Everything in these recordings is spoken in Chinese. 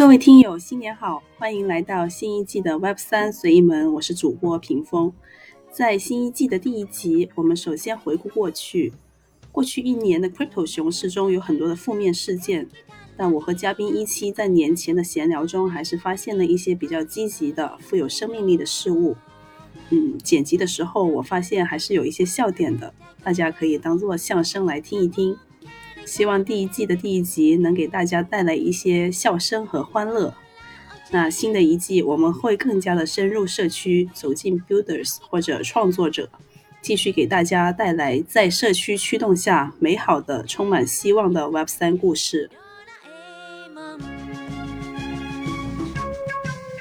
各位听友，新年好，欢迎来到新一季的 Web 三随意门，我是主播屏风。在新一季的第一集，我们首先回顾过去。过去一年的 Crypto 熊市中有很多的负面事件，但我和嘉宾一期在年前的闲聊中，还是发现了一些比较积极的、富有生命力的事物。嗯，剪辑的时候我发现还是有一些笑点的，大家可以当做相声来听一听。希望第一季的第一集能给大家带来一些笑声和欢乐。那新的一季我们会更加的深入社区，走进 Builders 或者创作者，继续给大家带来在社区驱动下美好的、充满希望的 Web 三故事。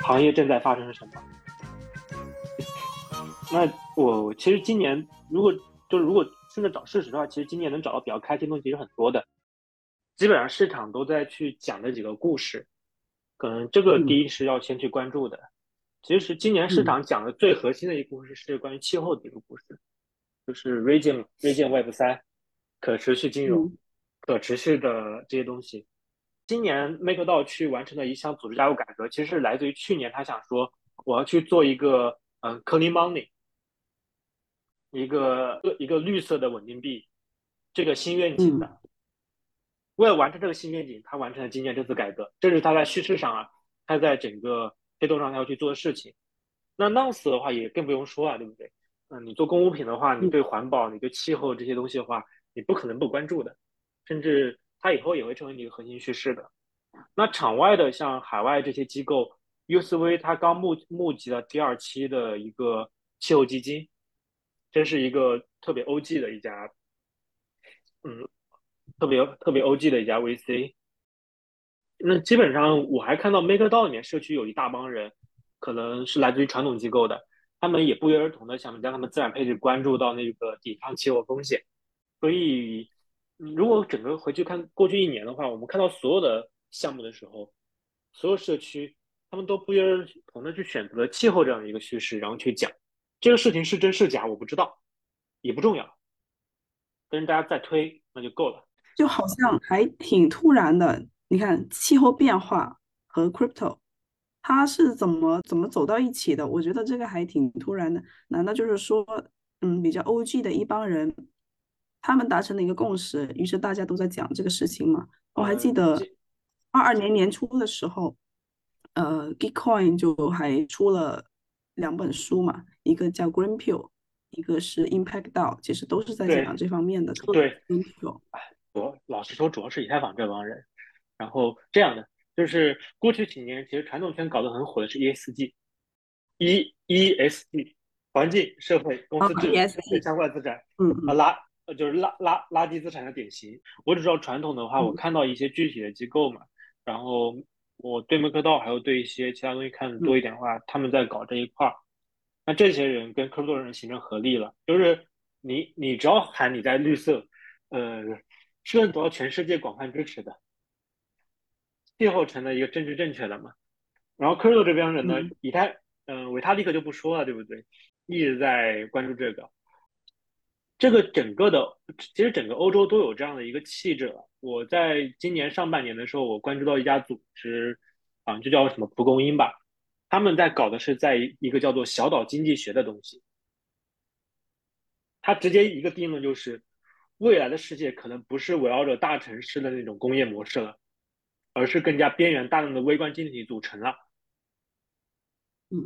行业正在发生什么？那我其实今年如果就是如果顺着找事实的话，其实今年能找到比较开心的东西其实很多的，基本上市场都在去讲这几个故事，可能这个第一是要先去关注的。其实今年市场讲的最核心的一个故事是关于气候的一个故事，就是 Region Region Web 三，可持续金融，可持续的这些东西。今年 MakerDAO 去完成的一项组织架构改革，其实是来自于去年他想说我要去做一个嗯 Clean Money。一个一个绿色的稳定币，这个新愿景的，为了完成这个新愿景，他完成了今年这次改革，这是他在叙事上啊，他在整个推动上他要去做的事情。那 Nonce 的话也更不用说了，对不对？嗯，你做公物品的话，你对环保、你对气候这些东西的话，你不可能不关注的，甚至它以后也会成为你的核心叙事的。那场外的像海外这些机构，USV 它刚募募集了第二期的一个气候基金。真是一个特别 OG 的一家，嗯，特别特别 OG 的一家 VC。那基本上我还看到 MakerDAO 里面社区有一大帮人，可能是来自于传统机构的，他们也不约而同的想将他们资产配置关注到那个抵抗气候风险。所以，如果整个回去看过去一年的话，我们看到所有的项目的时候，所有社区他们都不约而同的去选择了气候这样一个趋势，然后去讲。这个事情是真是假，我不知道，也不重要，跟大家再推那就够了。就好像还挺突然的，你看气候变化和 crypto，它是怎么怎么走到一起的？我觉得这个还挺突然的。难道就是说，嗯，比较 OG 的一帮人，他们达成了一个共识，于是大家都在讲这个事情吗？我还记得二二年年初的时候，呃，Gitcoin 就还出了。两本书嘛，一个叫 Green Pill，一个是 Impact DAO，其实都是在讲这方面的。对，Green Pill。我老实说，主要是以太坊这帮人。然后这样的，就是过去几年，其实传统圈搞得很火的是 ESG，E ESG，环境、社会、公司治理相关资产。嗯啊，垃就是垃垃垃圾资产的典型。我只知道传统的话，我看到一些具体的机构嘛，然后。我对门科道还有对一些其他东西看的多一点的话，他们在搞这一块儿，那这些人跟科多人形成合力了，就是你你只要喊你在绿色，呃，是能得到全世界广泛支持的，最后成了一个政治正确的嘛。然后科多这边人呢，以太，嗯，维他利克就不说了，对不对？一直在关注这个。这个整个的，其实整个欧洲都有这样的一个气质了。我在今年上半年的时候，我关注到一家组织，啊，就叫什么蒲公英吧，他们在搞的是在一个叫做小岛经济学的东西。他直接一个定论就是，未来的世界可能不是围绕着大城市的那种工业模式了，而是更加边缘大量的微观经济体组成了。嗯。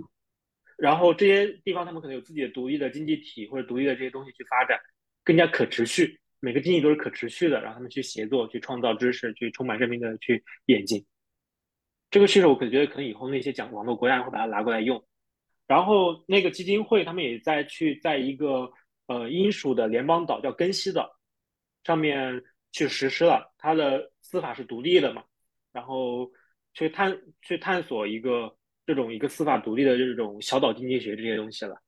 然后这些地方他们可能有自己的独立的经济体或者独立的这些东西去发展，更加可持续。每个经济都是可持续的，然后他们去协作、去创造知识、去充满生命的去演进。这个趋势我可觉得可能以后那些讲网络国家会把它拿过来用。然后那个基金会他们也在去在一个呃英属的联邦岛叫根西岛上面去实施了，它的司法是独立的嘛，然后去探去探索一个。这种一个司法独立的这种小岛经济学这些东西了，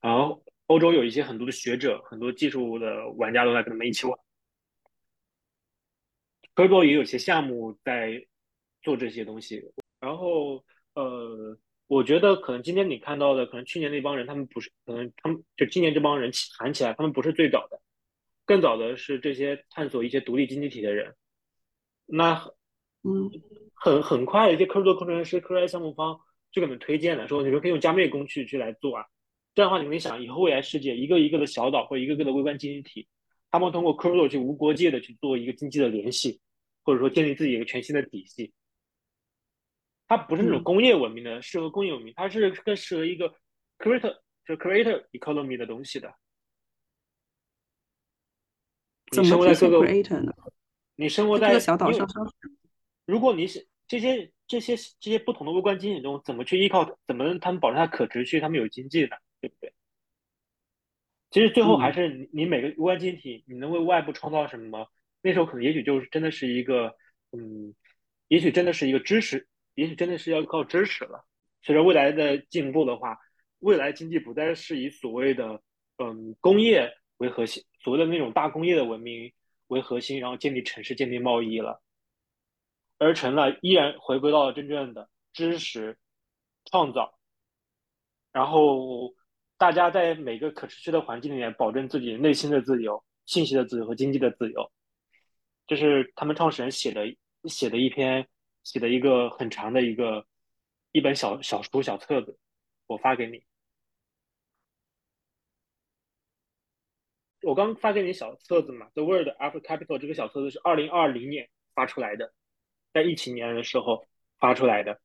然后欧洲有一些很多的学者，很多技术的玩家都在跟他们一起玩。科多也有些项目在做这些东西，然后呃，我觉得可能今天你看到的，可能去年那帮人他们不是，可能他们就今年这帮人起喊起来，他们不是最早的，更早的是这些探索一些独立经济体的人。那嗯，很很快，一些科技工程师、科研项目方就给你们推荐了，说你们可以用加密工具去来做啊。这样的话，你们想，以后未来世界一个一个的小岛或一个个的微观经济体，他们通过 crypto 去无国界的去做一个经济的联系，或者说建立自己一个全新的体系。它不是那种工业文明的，适合工业文明，它是更适合一个 creator 就 creator economy 的东西的。你生活在各个，你生活在小岛上，如果你是这些这些这些不同的微观经济中，怎么去依靠，怎么他们保证它可持续，他们有经济呢？对不对？其实最后还是你你每个微观经济体，你能为外部创造什么？那时候可能也许就是真的是一个，嗯，也许真的是一个知识，也许真的是要靠知识了。随着未来的进步的话，未来经济不再是以所谓的嗯工业为核心，所谓的那种大工业的文明为核心，然后建立城市、建立贸易了，而成了依然回归到了真正的知识创造。然后，大家在每个可持续的环境里面，保证自己内心的自由、信息的自由和经济的自由。这是他们创始人写的写的一篇，写的一个很长的一个一本小小书小册子，我发给你。我刚发给你小册子嘛，《The World After Capital》这个小册子是二零二零年发出来的，在疫情年的时候发出来的。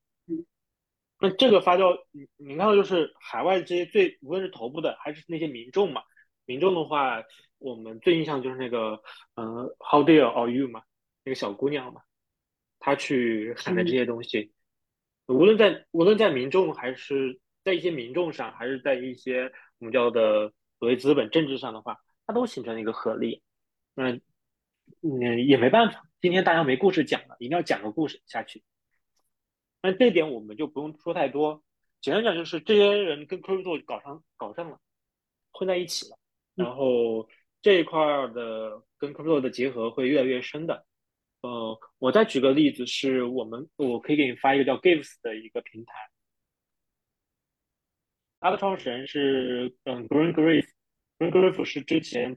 那这个发酵，你你看到就是海外这些最无论是头部的还是那些民众嘛，民众的话，我们最印象就是那个，嗯，How dare are you 嘛，那个小姑娘嘛，她去喊的这些东西，无论在无论在民众还是在一些民众上，还是在一些我们叫的所谓资本政治上的话，它都形成了一个合力。嗯嗯，也没办法，今天大家没故事讲了，一定要讲个故事下去。那这点我们就不用说太多，简单讲就是这些人跟 crypto 搞上搞上了，混在一起了，然后这一块的跟 crypto 的结合会越来越深的。呃，我再举个例子，是我们我可以给你发一个叫 Gives 的一个平台，它的创始人是嗯 Green Griff，Green Griff 是之前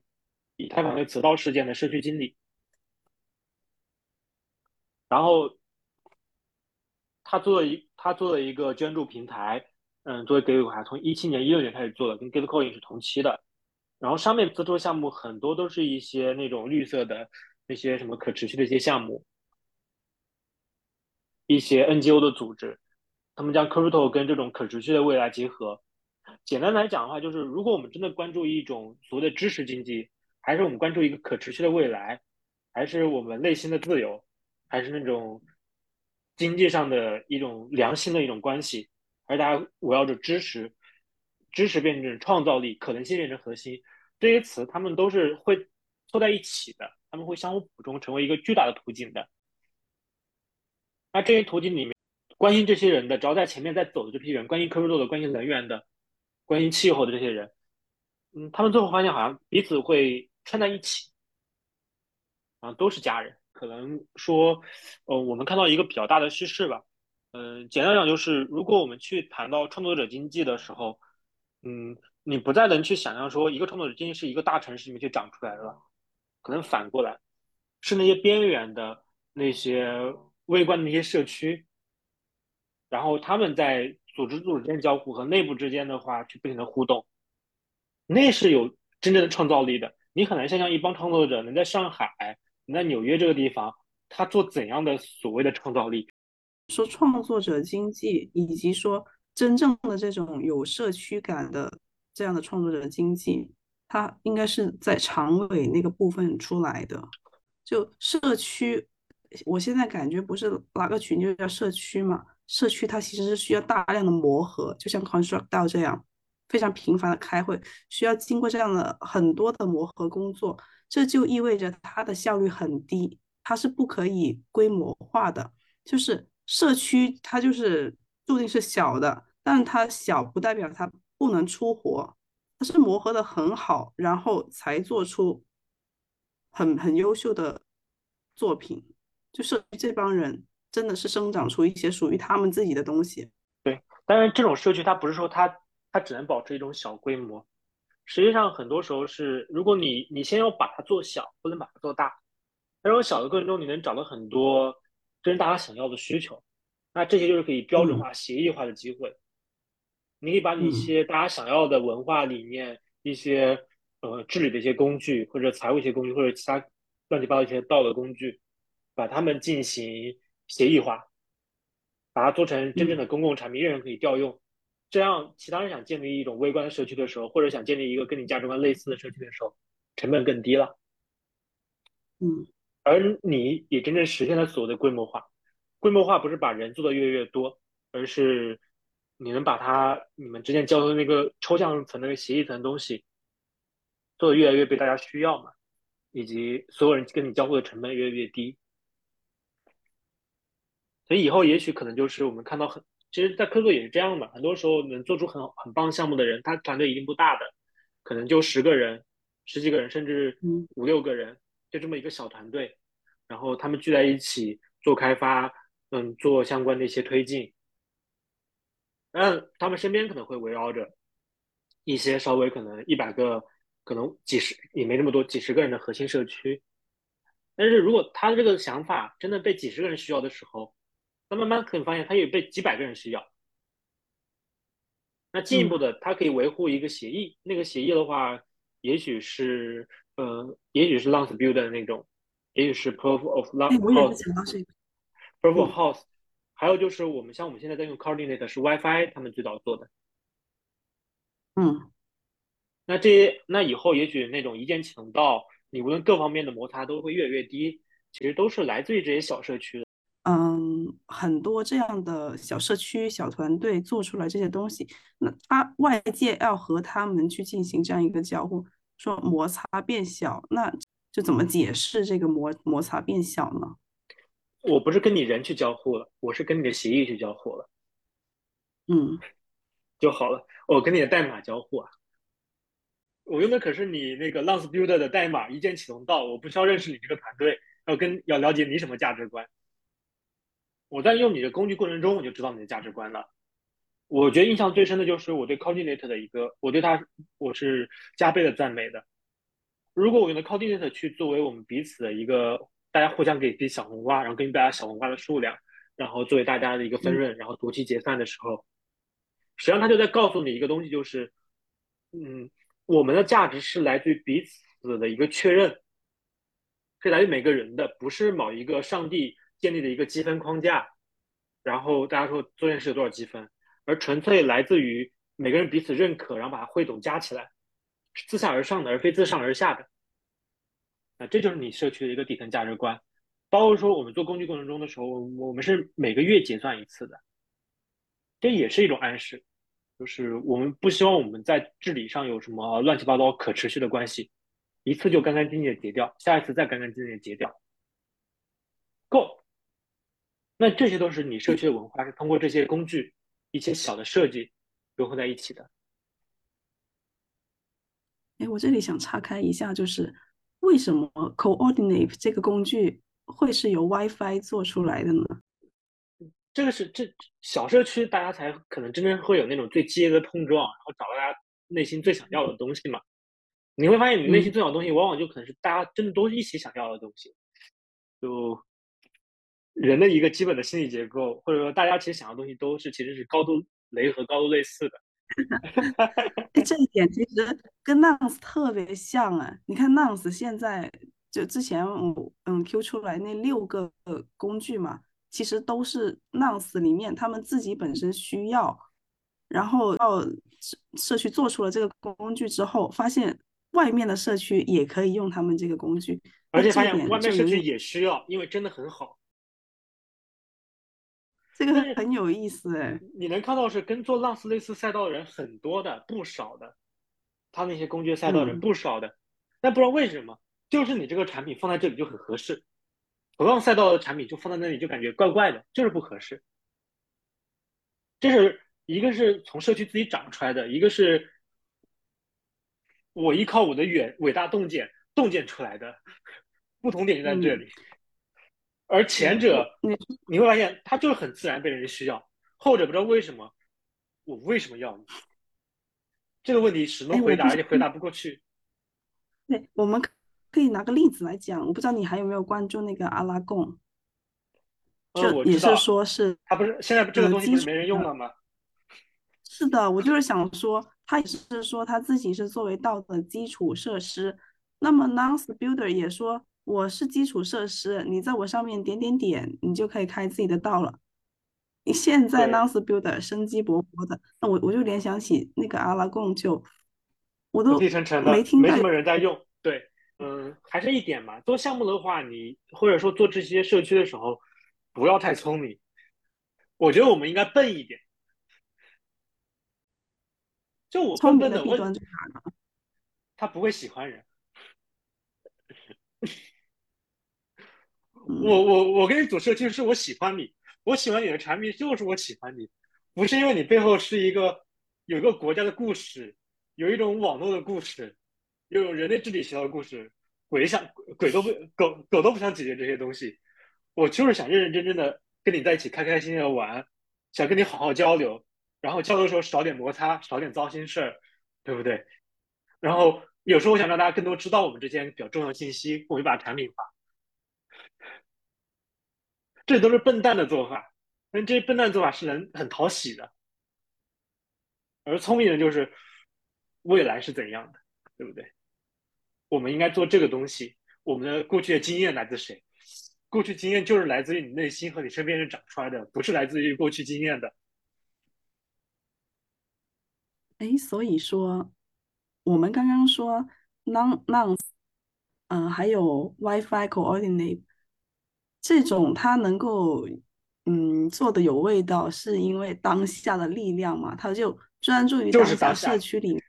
以太坊的磁道事件的社区经理，然后。他做了一，他做了一个捐助平台，嗯，作为 Gateway，从一七年、一六年开始做的，跟 Gitcoin 是同期的。然后上面资助项目很多都是一些那种绿色的那些什么可持续的一些项目，一些 NGO 的组织，他们将 Crypto 跟这种可持续的未来结合。简单来讲的话，就是如果我们真的关注一种所谓的知识经济，还是我们关注一个可持续的未来，还是我们内心的自由，还是那种。经济上的一种良性的一种关系，而大家围绕着知识，知识变成创造力，可能性变成核心，这些词他们都是会凑在一起的，他们会相互补充，成为一个巨大的图景的。那这些图景里面，关心这些人的，只要在前面在走的这批人，关心科技的，关心能源的，关心气候的这些人，嗯，他们最后发现好像彼此会串在一起，啊，都是家人。可能说，呃，我们看到一个比较大的趋势吧。嗯，简单讲就是，如果我们去谈到创作者经济的时候，嗯，你不再能去想象说一个创作者经济是一个大城市里面去长出来的了，可能反过来，是那些边缘的那些微观的那些社区，然后他们在组织组织间交互和内部之间的话去不停的互动，那是有真正的创造力的。你很难想象一帮创作者能在上海。能在纽约这个地方，他做怎样的所谓的创造力？说创作者经济，以及说真正的这种有社区感的这样的创作者经济，它应该是在长尾那个部分出来的。就社区，我现在感觉不是拉个群就叫社区嘛？社区它其实是需要大量的磨合，就像 Construct 到这样非常频繁的开会，需要经过这样的很多的磨合工作。这就意味着它的效率很低，它是不可以规模化的。就是社区，它就是注定是小的，但它小不代表它不能出活，它是磨合的很好，然后才做出很很优秀的作品。就是这帮人真的是生长出一些属于他们自己的东西。对，当然这种社区它不是说它它只能保持一种小规模。实际上，很多时候是，如果你你先要把它做小，不能把它做大。在这种小的过程中，你能找到很多这是大家想要的需求。那这些就是可以标准化、协议化的机会。你可以把你一些大家想要的文化理念、一些呃治理的一些工具，或者财务一些工具，或者其他乱七八糟一些道德工具，把它们进行协议化，把它做成真正的公共产品，任人可以调用。这样，其他人想建立一种微观的社区的时候，或者想建立一个跟你价值观类似的社区的时候，成本更低了。嗯，而你也真正实现了所谓的规模化。规模化不是把人做的越来越多，而是你能把它你们之间交的那个抽象层、那个协议层的东西做的越来越被大家需要嘛，以及所有人跟你交互的成本越来越低。所以以后也许可能就是我们看到很。其实，在科作也是这样的，很多时候能做出很很棒项目的人，他团队一定不大的，可能就十个人、十几个人，甚至五六个人，就这么一个小团队，然后他们聚在一起做开发，嗯，做相关的一些推进。嗯，他们身边可能会围绕着一些稍微可能一百个，可能几十也没那么多，几十个人的核心社区。但是如果他的这个想法真的被几十个人需要的时候，那慢慢可以发现，他也被几百个人需要。那进一步的，他可以维护一个协议。那个协议的话，也许是呃，也许是 l a n c e Build 的那种，也许是 Proof of l a n c e House，Proof of House。还有就是我们像我们现在在用 Coordinate 是 WiFi，他们最早做的。嗯。那这些，那以后也许那种一键启动到，你无论各方面的摩擦都会越来越低。其实都是来自于这些小社区的。嗯，很多这样的小社区、小团队做出来这些东西，那他外界要和他们去进行这样一个交互，说摩擦变小，那就怎么解释这个摩摩擦变小呢？我不是跟你人去交互了，我是跟你的协议去交互了，嗯，就好了。我跟你的代码交互啊，我用的可是你那个 Lance Builder 的代码，一键启动到，我不需要认识你这个团队，要跟要了解你什么价值观。我在用你的工具过程中，我就知道你的价值观了。我觉得印象最深的就是我对 Coordinate 的一个，我对它我是加倍的赞美的。如果我用的 Coordinate 去作为我们彼此的一个，大家互相给自己小红花，然后根据大家小红花的数量，然后作为大家的一个分润，然后读期结算的时候，实际上他就在告诉你一个东西，就是，嗯，我们的价值是来自于彼此的一个确认，是来自于每个人的，不是某一个上帝。建立的一个积分框架，然后大家说做件事有多少积分，而纯粹来自于每个人彼此认可，然后把它汇总加起来，是自下而上的，而非自上而下的。那这就是你社区的一个底层价值观。包括说我们做工具过程中的时候，我们是每个月结算一次的，这也是一种暗示，就是我们不希望我们在治理上有什么乱七八糟可持续的关系，一次就干干净净的结掉，下一次再干干净净的结掉，够。那这些都是你社区的文化，是通过这些工具、一些小的设计融合在一起的。哎，我这里想岔开一下，就是为什么 Coordinate 这个工具会是由 WiFi 做出来的呢？这个是这小社区，大家才可能真正会有那种最激烈的碰撞，然后找到大家内心最想要的东西嘛。你会发现，你内心最想要的东西，往往就可能是大家真的都一起想要的东西，就。人的一个基本的心理结构，或者说大家其实想要的东西都是其实是高度雷和高度类似的。这一点其实跟 Nouns 特别像啊！你看 Nouns 现在就之前我嗯 Q 出来那六个工具嘛，其实都是 Nouns 里面他们自己本身需要，然后到社区做出了这个工具之后，发现外面的社区也可以用他们这个工具，而且发现外面社区也需要，因为真的很好。这个很有意思哎，你能看到是跟做浪斯类似赛道的人很多的，不少的，他那些公爵赛道人不少的，但不知道为什么，就是你这个产品放在这里就很合适，同样赛道的产品就放在那里就感觉怪怪的，就是不合适。这是一个是从社区自己长出来的，一个是我依靠我的远伟大洞见洞见出来的，不同点就在这里。而前者，你你会发现，它就是很自然被人需要；后者不知道为什么，我为什么要你？这个问题始终回答，而且回答不过去。对，我们可以拿个例子来讲。我不知道你还有没有关注那个阿拉贡？就也是说是他不是现在这个东西不是没人用了吗？是的，我就是想说，他也是说他自己是作为道的基础设施。那么 Nonce Builder 也说我是基础设施，你在我上面点点点，你就可以开自己的道了。你现在 Nonce Builder 生机勃勃的，那我我就联想起那个阿拉贡，就我都没听，没什么人在用。对，嗯，还是一点嘛，做项目的话，你或者说做这些社区的时候，不要太聪明。我觉得我们应该笨一点。就我笨笨的问，他不会喜欢人。我我我跟你组社区是我喜欢你，我喜欢你的产品就是我喜欢你，不是因为你背后是一个有一个国家的故事，有一种网络的故事，又有人类治理学的故事，鬼想鬼都不狗狗都不想解决这些东西，我就是想认认真真的跟你在一起开开心心的玩，想跟你好好交流。然后交流的时候少点摩擦，少点糟心事儿，对不对？然后有时候我想让大家更多知道我们之间比较重要的信息，我就把产品发。这都是笨蛋的做法，但这些笨蛋做法是能很讨喜的。而聪明人就是未来是怎样的，对不对？我们应该做这个东西。我们的过去的经验来自谁？过去经验就是来自于你内心和你身边人长出来的，不是来自于过去经验的。哎，所以说，我们刚刚说 non non，嗯，还有 WiFi coordinate 这种，他能够嗯做的有味道，是因为当下的力量嘛？他就专注于当下社区里。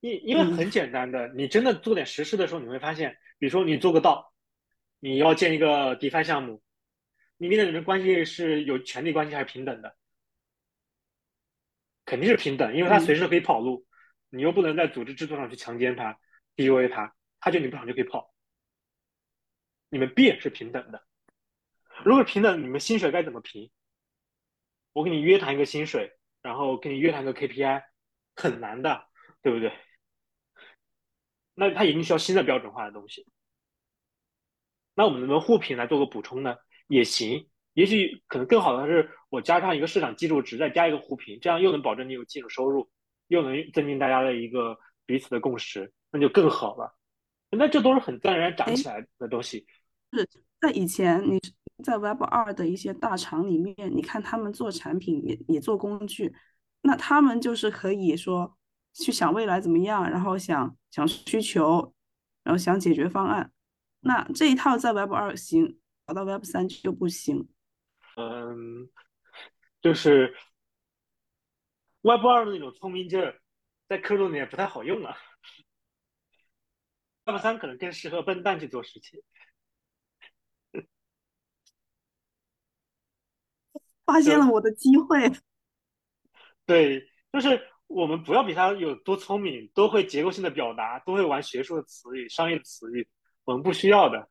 因因为很简单的，你真的做点实事的时候，你会发现，比如说你做个道，你要建一个 DeFi 项目，你跟的人关系是有权利关系还是平等的？肯定是平等，因为他随时可以跑路，你又不能在组织制度上去强奸他、PUA 他，他就你不爽就可以跑。你们变是平等的，如果平等，你们薪水该怎么评？我给你约谈一个薪水，然后给你约谈个 KPI，很难的，对不对？那他一定需要新的标准化的东西。那我们能不能互评来做个补充呢？也行。也许可能更好的是，我加上一个市场基础值，再加一个互评，这样又能保证你有基础收入，又能增进大家的一个彼此的共识，那就更好了。那这都是很自然而然长起来的东西。是在以前你在 Web 二的一些大厂里面，你看他们做产品也也做工具，那他们就是可以说去想未来怎么样，然后想想需求，然后想解决方案。那这一套在 Web 二行，跑到 Web 三就不行。嗯，就是 Web 二的那种聪明劲儿，在科技里面不太好用了。Web 三可能更适合笨蛋去做事情。发现了我的机会。对，就是我们不要比他有多聪明，都会结构性的表达，都会玩学术的词语、商业的词语，我们不需要的。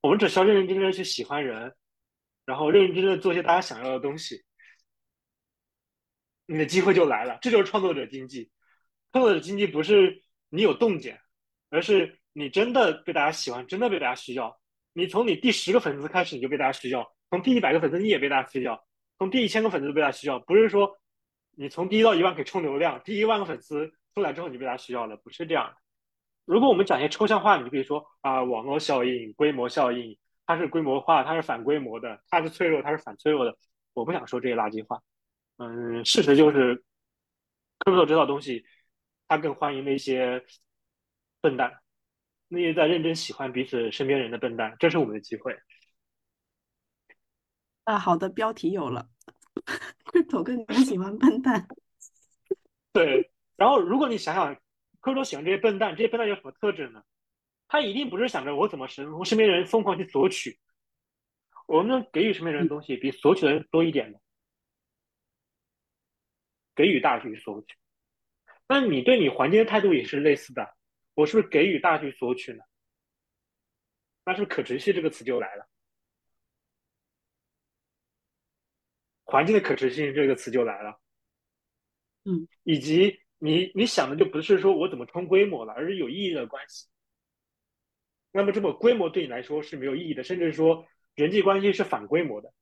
我们只需要认认真真的去喜欢人。然后认认真真的做一些大家想要的东西，你的机会就来了。这就是创作者经济。创作者经济不是你有洞见，而是你真的被大家喜欢，真的被大家需要。你从你第十个粉丝开始，你就被大家需要；从第一百个粉丝，你也被大家需要；从第一千个粉丝都被他需要。不是说你从第一到一万可以冲流量，第一万个粉丝出来之后你就被他需要了，不是这样的。如果我们讲一些抽象话，你就可以说啊，网络效应、规模效应。它是规模化，它是反规模的，它是脆弱，它是反脆弱的。我不想说这些垃圾话。嗯，事实就是，crypto 这套东西，它更欢迎那些笨蛋，那些在认真喜欢彼此身边人的笨蛋。这是我们的机会。啊，好的，标题有了，crypto 更喜欢笨蛋。对，然后如果你想想柯卓喜欢这些笨蛋，这些笨蛋有什么特征呢？他一定不是想着我怎么身从身边人疯狂去索取，我们能给予身边人的东西比索取的人多一点的，给予大于索取。那你对你环境的态度也是类似的，我是不是给予大于索取呢？那是不是可持续这个词就来了？环境的可持续性这个词就来了，嗯，以及你你想的就不是说我怎么冲规模了，而是有意义的关系。那么，这么规模对你来说是没有意义的，甚至说人际关系是反规模的。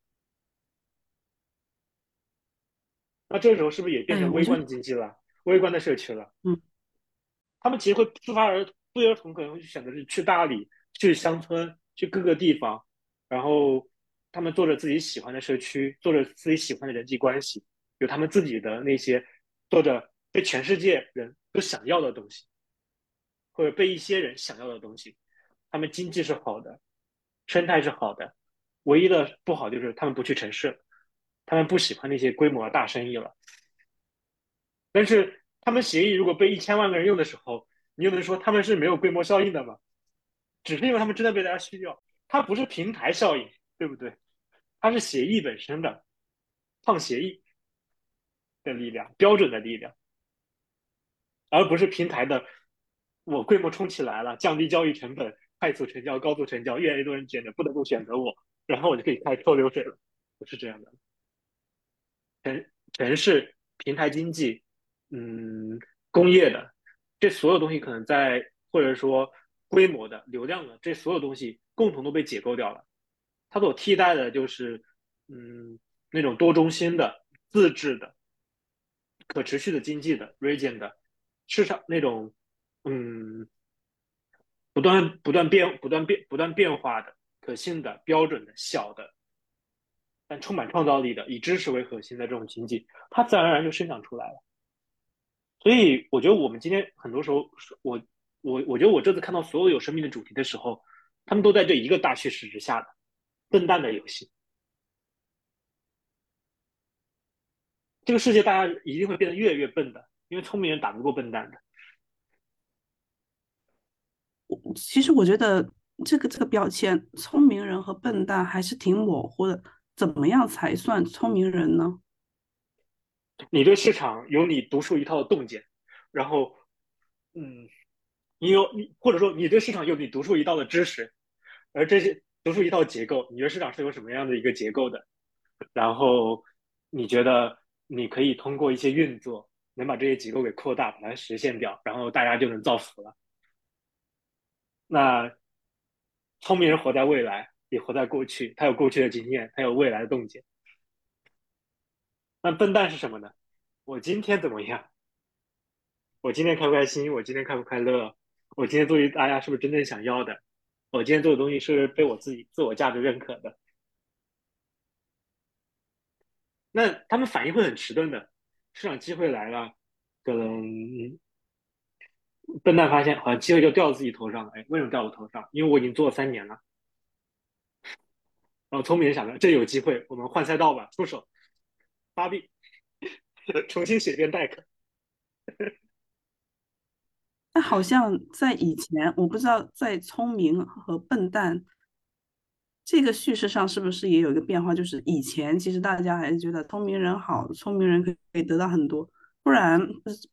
那这时候是不是也变成微观的经济了，微观的社区了？嗯，他们其实会自发而不约而同，可能会选择是去大理、去乡村、去各个地方，然后。他们做着自己喜欢的社区，做着自己喜欢的人际关系，有他们自己的那些做着被全世界人都想要的东西，或者被一些人想要的东西。他们经济是好的，生态是好的，唯一的不好就是他们不去城市，他们不喜欢那些规模大生意了。但是他们协议如果被一千万个人用的时候，你又能说他们是没有规模效应的吗？只是因为他们真的被大家需要，它不是平台效应，对不对？它是协议本身的创协议的力量，标准的力量，而不是平台的我规模冲起来了，降低交易成本。快速成交、高速成交，越来越多人捡着，不得不选择我，然后我就可以开始抽流水了，不是这样的。城城市平台经济，嗯，工业的这所有东西可能在或者说规模的、流量的这所有东西共同都被解构掉了，它所替代的就是嗯那种多中心的、自治的、可持续的经济的 region 的市场那种嗯。不断不断变不断变不断变化的可信的标准的小的，但充满创造力的以知识为核心的这种经济，它自然而然就生长出来了。所以我觉得我们今天很多时候，我我我觉得我这次看到所有有生命的主题的时候，他们都在这一个大趋势之下的笨蛋的游戏。这个世界大家一定会变得越来越笨的，因为聪明人打不过笨蛋的。其实我觉得这个这个标签“聪明人”和“笨蛋”还是挺模糊的。怎么样才算聪明人呢？你对市场有你独树一套的洞见，然后，嗯，你有你或者说你对市场有你独树一套的知识，而这些都是一套结构，你觉得市场是有什么样的一个结构的？然后你觉得你可以通过一些运作，能把这些结构给扩大，把它实现掉，然后大家就能造福了。那聪明人活在未来，也活在过去。他有过去的经验，他有未来的洞见。那笨蛋是什么呢？我今天怎么样？我今天开不开心？我今天快不快乐？我今天做大家是不是真正想要的？我今天做的东西是被我自己自我价值认可的？那他们反应会很迟钝的。市场机会来了，可能。笨蛋发现好像机会就掉到自己头上了，哎，为什么掉我头上？因为我已经做了三年了。然后聪明人想着，这有机会，我们换赛道吧，出手，发币，重新写一遍 deck。那好像在以前，我不知道在聪明和笨蛋这个叙事上是不是也有一个变化？就是以前其实大家还是觉得聪明人好，聪明人可可以得到很多。不然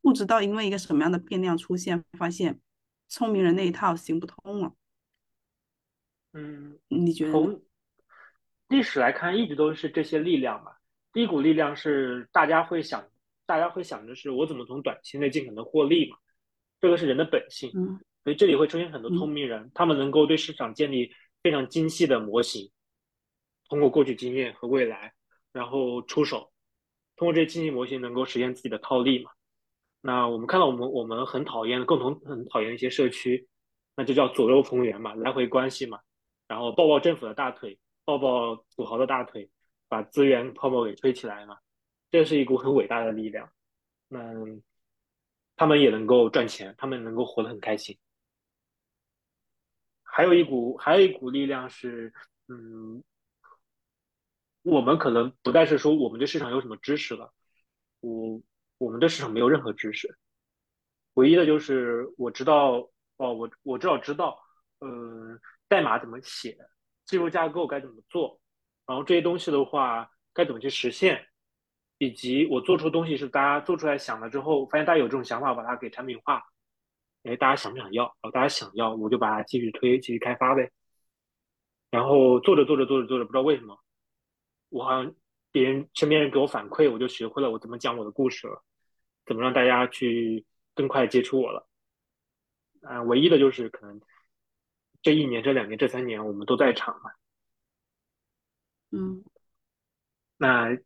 不知道因为一个什么样的变量出现，发现聪明人那一套行不通了。嗯，你觉得？从历史来看，一直都是这些力量吧。第一股力量是大家会想，大家会想着是我怎么从短期内尽可能获利嘛，这个是人的本性。嗯，所以这里会出现很多聪明人，他们能够对市场建立非常精细的模型，通过过去经验和未来，然后出手。通过这些经济模型能够实现自己的套利嘛？那我们看到我们我们很讨厌共同很讨厌一些社区，那就叫左右逢源嘛，来回关系嘛，然后抱抱政府的大腿，抱抱土豪的大腿，把资源泡沫给吹起来嘛，这是一股很伟大的力量。那他们也能够赚钱，他们能够活得很开心。还有一股还有一股力量是，嗯。我们可能不再是说我们对市场有什么知识了，我我们对市场没有任何知识，唯一的就是我知道哦，我我至少知道，嗯，代码怎么写，技术架构该怎么做，然后这些东西的话该怎么去实现，以及我做出东西是大家做出来想了之后，发现大家有这种想法，把它给产品化，哎，大家想不想要？然后大家想要，我就把它继续推，继续开发呗。然后做着做着做着做着，不知道为什么。我好像别人身边人给我反馈，我就学会了我怎么讲我的故事了，怎么让大家去更快接触我了。啊，唯一的就是可能这一年、这两年、这三年我们都在场嘛。嗯，那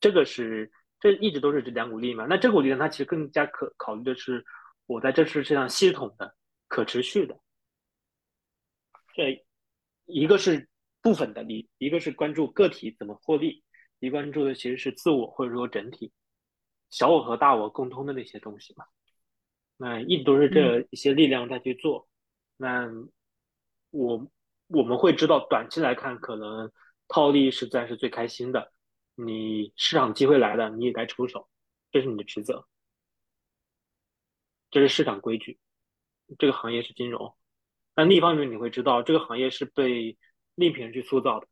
这个是这一直都是这两股力嘛。那这股力量它其实更加可考虑的是，我在这是这样系统的、可持续的。这一个是部分的力，一个是关注个体怎么获利，一关注的其实是自我或者说整体、小我和大我共通的那些东西嘛。那一直都是这一些力量在去做。那我我们会知道，短期来看，可能套利实在是最开心的。你市场机会来了，你也该出手，这是你的职责，这是市场规矩。这个行业是金融，但另一方面你会知道，这个行业是被另一批人去塑造的。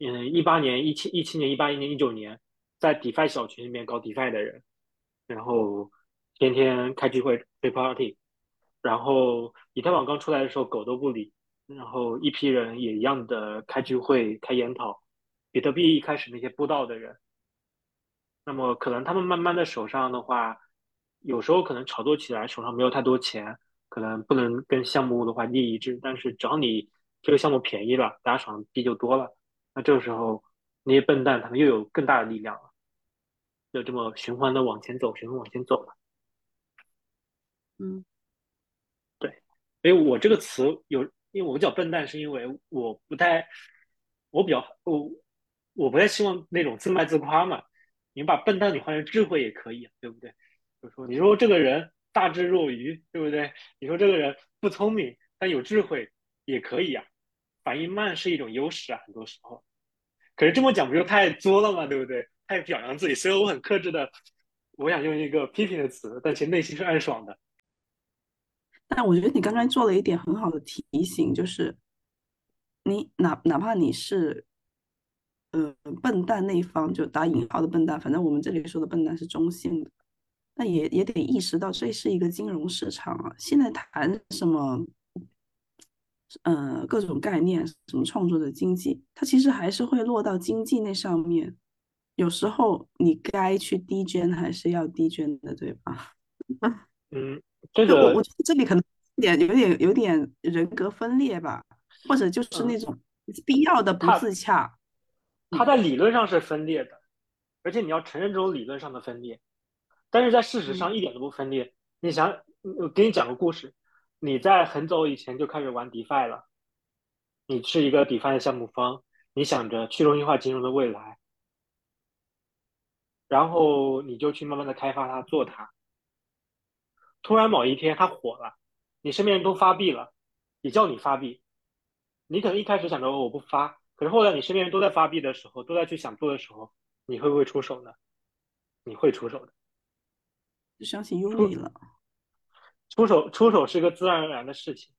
嗯，一八年、一七、一七年、一八年、一九年，在 DeFi 小群里面搞 DeFi 的人，然后天天开聚会、开 party，然后以太坊刚出来的时候狗都不理，然后一批人也一样的开聚会、开研讨。比特币一开始那些布道的人，那么可能他们慢慢的手上的话，有时候可能炒作起来手上没有太多钱，可能不能跟项目的话利益一致，但是只要你这个项目便宜了，大家手上币就多了，那这个时候那些笨蛋他们又有更大的力量了，就这么循环的往前走，循环往前走了。嗯，对，所以我这个词有，因为我叫笨蛋，是因为我不太，我比较我。我不太希望那种自卖自夸嘛，你把笨蛋你换成智慧也可以，对不对？就说你说这个人大智若愚，对不对？你说这个人不聪明，但有智慧也可以啊，反应慢是一种优势啊，很多时候。可是这么讲不就太作了吗？对不对？太表扬自己，虽然我很克制的，我想用一个批评的词，但其实内心是暗爽的。但我觉得你刚刚做了一点很好的提醒，就是你哪哪怕你是。呃，笨蛋那一方就打引号的笨蛋，反正我们这里说的笨蛋是中性的，那也也得意识到这是一个金融市场啊。现在谈什么，呃，各种概念，什么创作的经济，它其实还是会落到经济那上面。有时候你该去低捐还是要低捐的，对吧？嗯，这个我我觉得这里可能点有点有点人格分裂吧，或者就是那种必要的不自洽。它在理论上是分裂的，而且你要承认这种理论上的分裂，但是在事实上一点都不分裂。你想，我给你讲个故事，你在很早以前就开始玩 DeFi 了，你是一个 DeFi 的项目方，你想着去中心化金融的未来，然后你就去慢慢的开发它，做它。突然某一天它火了，你身边人都发币了，也叫你发币，你可能一开始想着我不发。可是后来你身边人都在发币的时候，都在去想做的时候，你会不会出手呢？你会出手的，就相信用力了。出手出手是一个自然而然的事情。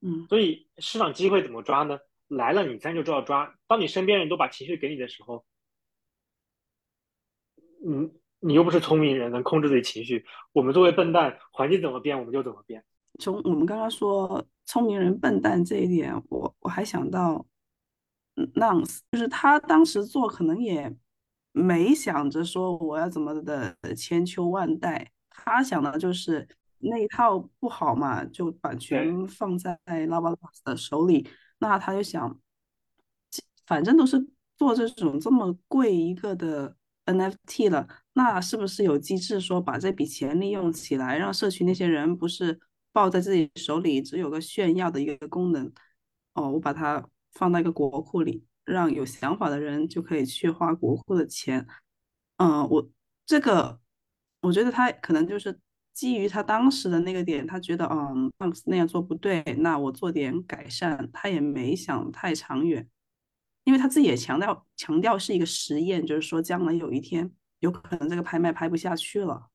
嗯，所以市场机会怎么抓呢？来了你自然就知道抓。当你身边人都把情绪给你的时候，你你又不是聪明人，能控制自己情绪。我们作为笨蛋，环境怎么变我们就怎么变。从我们刚刚说聪明人笨蛋这一点，我我还想到，Nance，就是他当时做可能也没想着说我要怎么的千秋万代，他想的就是那一套不好嘛，就版权放在 Lava Labs 的手里，那他就想，反正都是做这种这么贵一个的 NFT 了，那是不是有机制说把这笔钱利用起来，让社区那些人不是？抱在自己手里，只有个炫耀的一个功能。哦，我把它放到一个国库里，让有想法的人就可以去花国库的钱。嗯，我这个，我觉得他可能就是基于他当时的那个点，他觉得，嗯那样做不对，那我做点改善。他也没想太长远，因为他自己也强调强调是一个实验，就是说将来有一天有可能这个拍卖拍不下去了。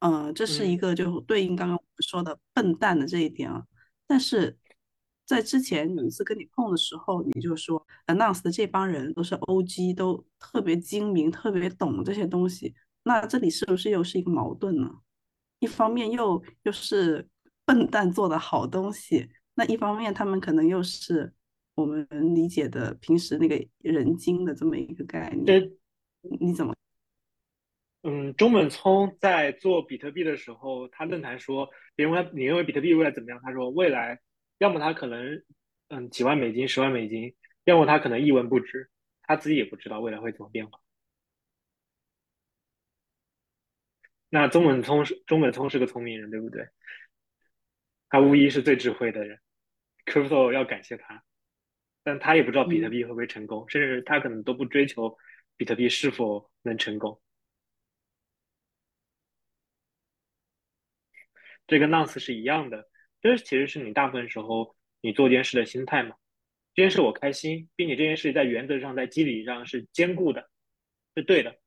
呃，这是一个就对应刚刚说的笨蛋的这一点啊。但是在之前有一次跟你碰的时候，你就说 Announce 的这帮人都是 OG，都特别精明，特别懂这些东西。那这里是不是又是一个矛盾呢？一方面又又是笨蛋做的好东西，那一方面他们可能又是我们理解的平时那个人精的这么一个概念。你怎么？嗯，中本聪在做比特币的时候，他论坛说，别人问你认为比特币未来怎么样？他说，未来要么他可能嗯几万美金、十万美金，要么他可能一文不值。他自己也不知道未来会怎么变化。那中本聪是中本聪是个聪明人，对不对？他无疑是最智慧的人，Crypto 要感谢他，但他也不知道比特币会不会成功，甚至他可能都不追求比特币是否能成功。这跟 Nonce 是一样的，这其实是你大部分时候你做一件事的心态嘛。这件事我开心，并且这件事在原则上、在机理上是坚固的，是对的。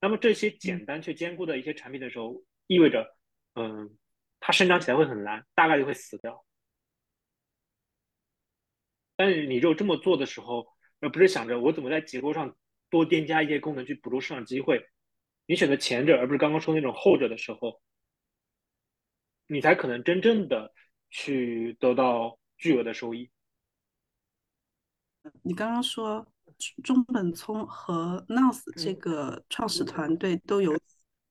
那么这些简单却坚固的一些产品的时候，意味着，嗯，它生长起来会很难，大概率会死掉。但是你只有这么做的时候，而不是想着我怎么在结构上多添加一些功能去捕捉市场机会，你选择前者而不是刚刚说那种后者的时候，你才可能真正的去得到巨额的收益。你刚刚说中本聪和 Nonce 这个创始团队都有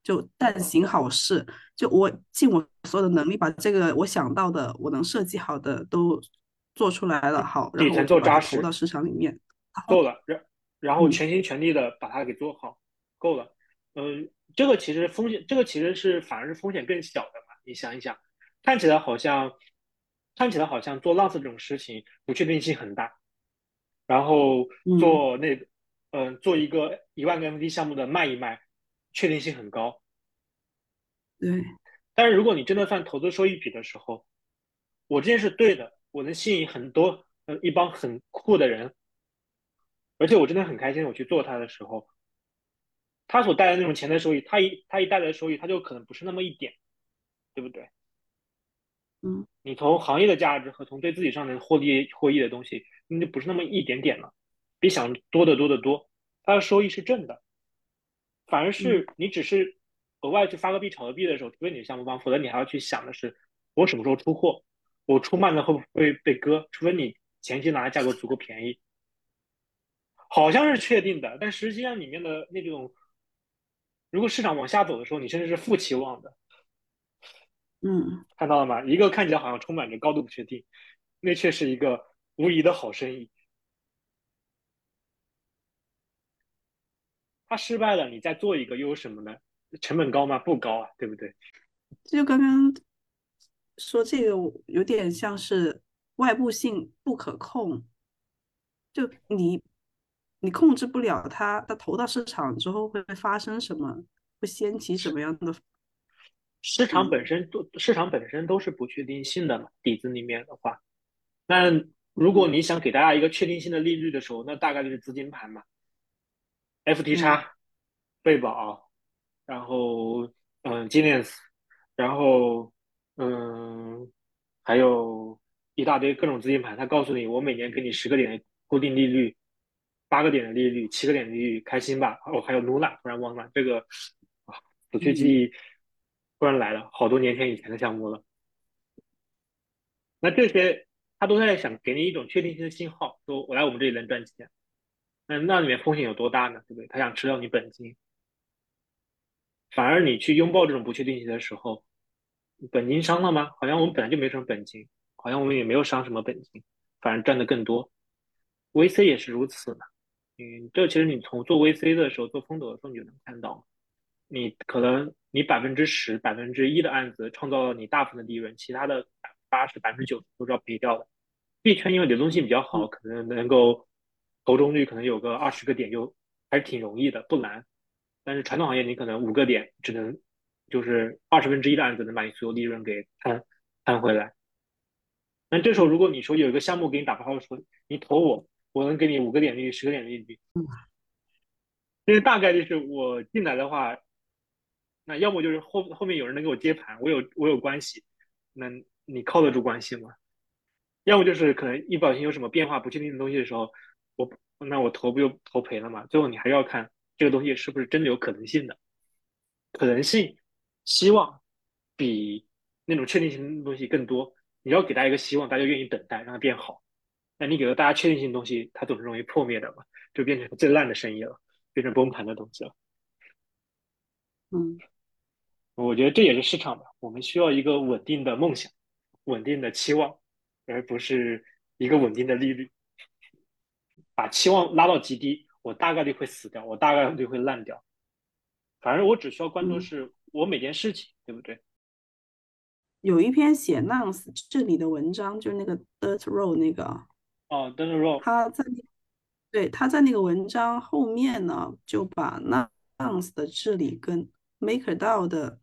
就但行好事，就我尽我所有的能力把这个我想到的我能设计好的都做出来了，好，然后做扎实投到市场里面，够了，然然后全心全力的把它给做好，够了。嗯，这个其实风险，这个其实是反而是风险更小的嘛。你想一想，看起来好像看起来好像做 Nonce 这种事情不确定性很大。然后做那，嗯，做一个一万个 MD 项目的卖一卖，确定性很高。对，但是如果你真的算投资收益比的时候，我这件事对的，我能吸引很多，呃，一帮很酷的人，而且我真的很开心，我去做它的时候，它所带来那种潜在收益，它一它一带来的收益，它就可能不是那么一点，对不对？嗯，你从行业的价值和从对自己上能获利获益的东西。那就不是那么一点点了，比想多得多得多。它的收益是正的，反而是你只是额外去发个币炒个币的时候，除非你项目方，否则你还要去想的是我什么时候出货，我出慢了会不会被割？除非你前期拿的价格足够便宜，好像是确定的，但实际上里面的那种，如果市场往下走的时候，你甚至是负期望的。嗯，看到了吗？一个看起来好像充满着高度不确定，那却是一个。无疑的好生意，他失败了，你再做一个又有什么呢？成本高吗？不高啊，对不对？就刚刚说这个，有点像是外部性不可控，就你你控制不了它，它投到市场之后会发生什么，会掀起什么样的？市场本身都市场本身都是不确定性的嘛，底子里面的话，那。如果你想给大家一个确定性的利率的时候，那大概率是资金盘嘛，FT 贝宝，然后嗯 g e n i u s 然后嗯还有一大堆各种资金盘，他告诉你我每年给你十个点的固定利率，八个点的利率，七个点的利率，开心吧？哦，还有 Luna，突然忘了这个啊，死去记忆突然来了，好多年前以前的项目了。那这些。他都在想给你一种确定性的信号，说我来我们这里能赚钱，那那里面风险有多大呢？对不对？他想吃掉你本金，反而你去拥抱这种不确定性的时候，本金伤了吗？好像我们本来就没什么本金，好像我们也没有伤什么本金，反而赚的更多。VC 也是如此的，嗯，这其实你从做 VC 的时候做风投的时候你就能看到，你可能你百分之十、百分之一的案子创造了你大部分的利润，其他的。八十百分之九十都是要赔掉的，币圈因为流动性比较好，可能能够投中率可能有个二十个点就还是挺容易的，不难。但是传统行业你可能五个点只能就是二十分之一的案子能把你所有利润给摊摊回来。那这时候如果你说有一个项目给你打包说你投我，我能给你五个点利率、十个点利率，因为大概率是我进来的话，那要么就是后后面有人能给我接盘，我有我有关系，那。你靠得住关系吗？要么就是可能一不小心有什么变化不确定的东西的时候，我那我投不就投赔了嘛？最后你还要看这个东西是不是真的有可能性的，可能性、希望比那种确定性的东西更多。你要给大家一个希望，大家愿意等待让它变好。那你给了大家确定性的东西，它总是容易破灭的嘛，就变成最烂的生意了，变成崩盘的东西了。嗯，我觉得这也是市场的，我们需要一个稳定的梦想。稳定的期望，而不是一个稳定的利率。把期望拉到极低，我大概率会死掉，我大概率会烂掉。反正我只需要关注嗯是我每件事情，对不对？有一篇写 Nance 治理的文章，就是那个 Dirt Road 那个，哦，Dirt Road 他在那对他在那个文章后面呢，就把 Nance 的治理跟 MakerDAO 的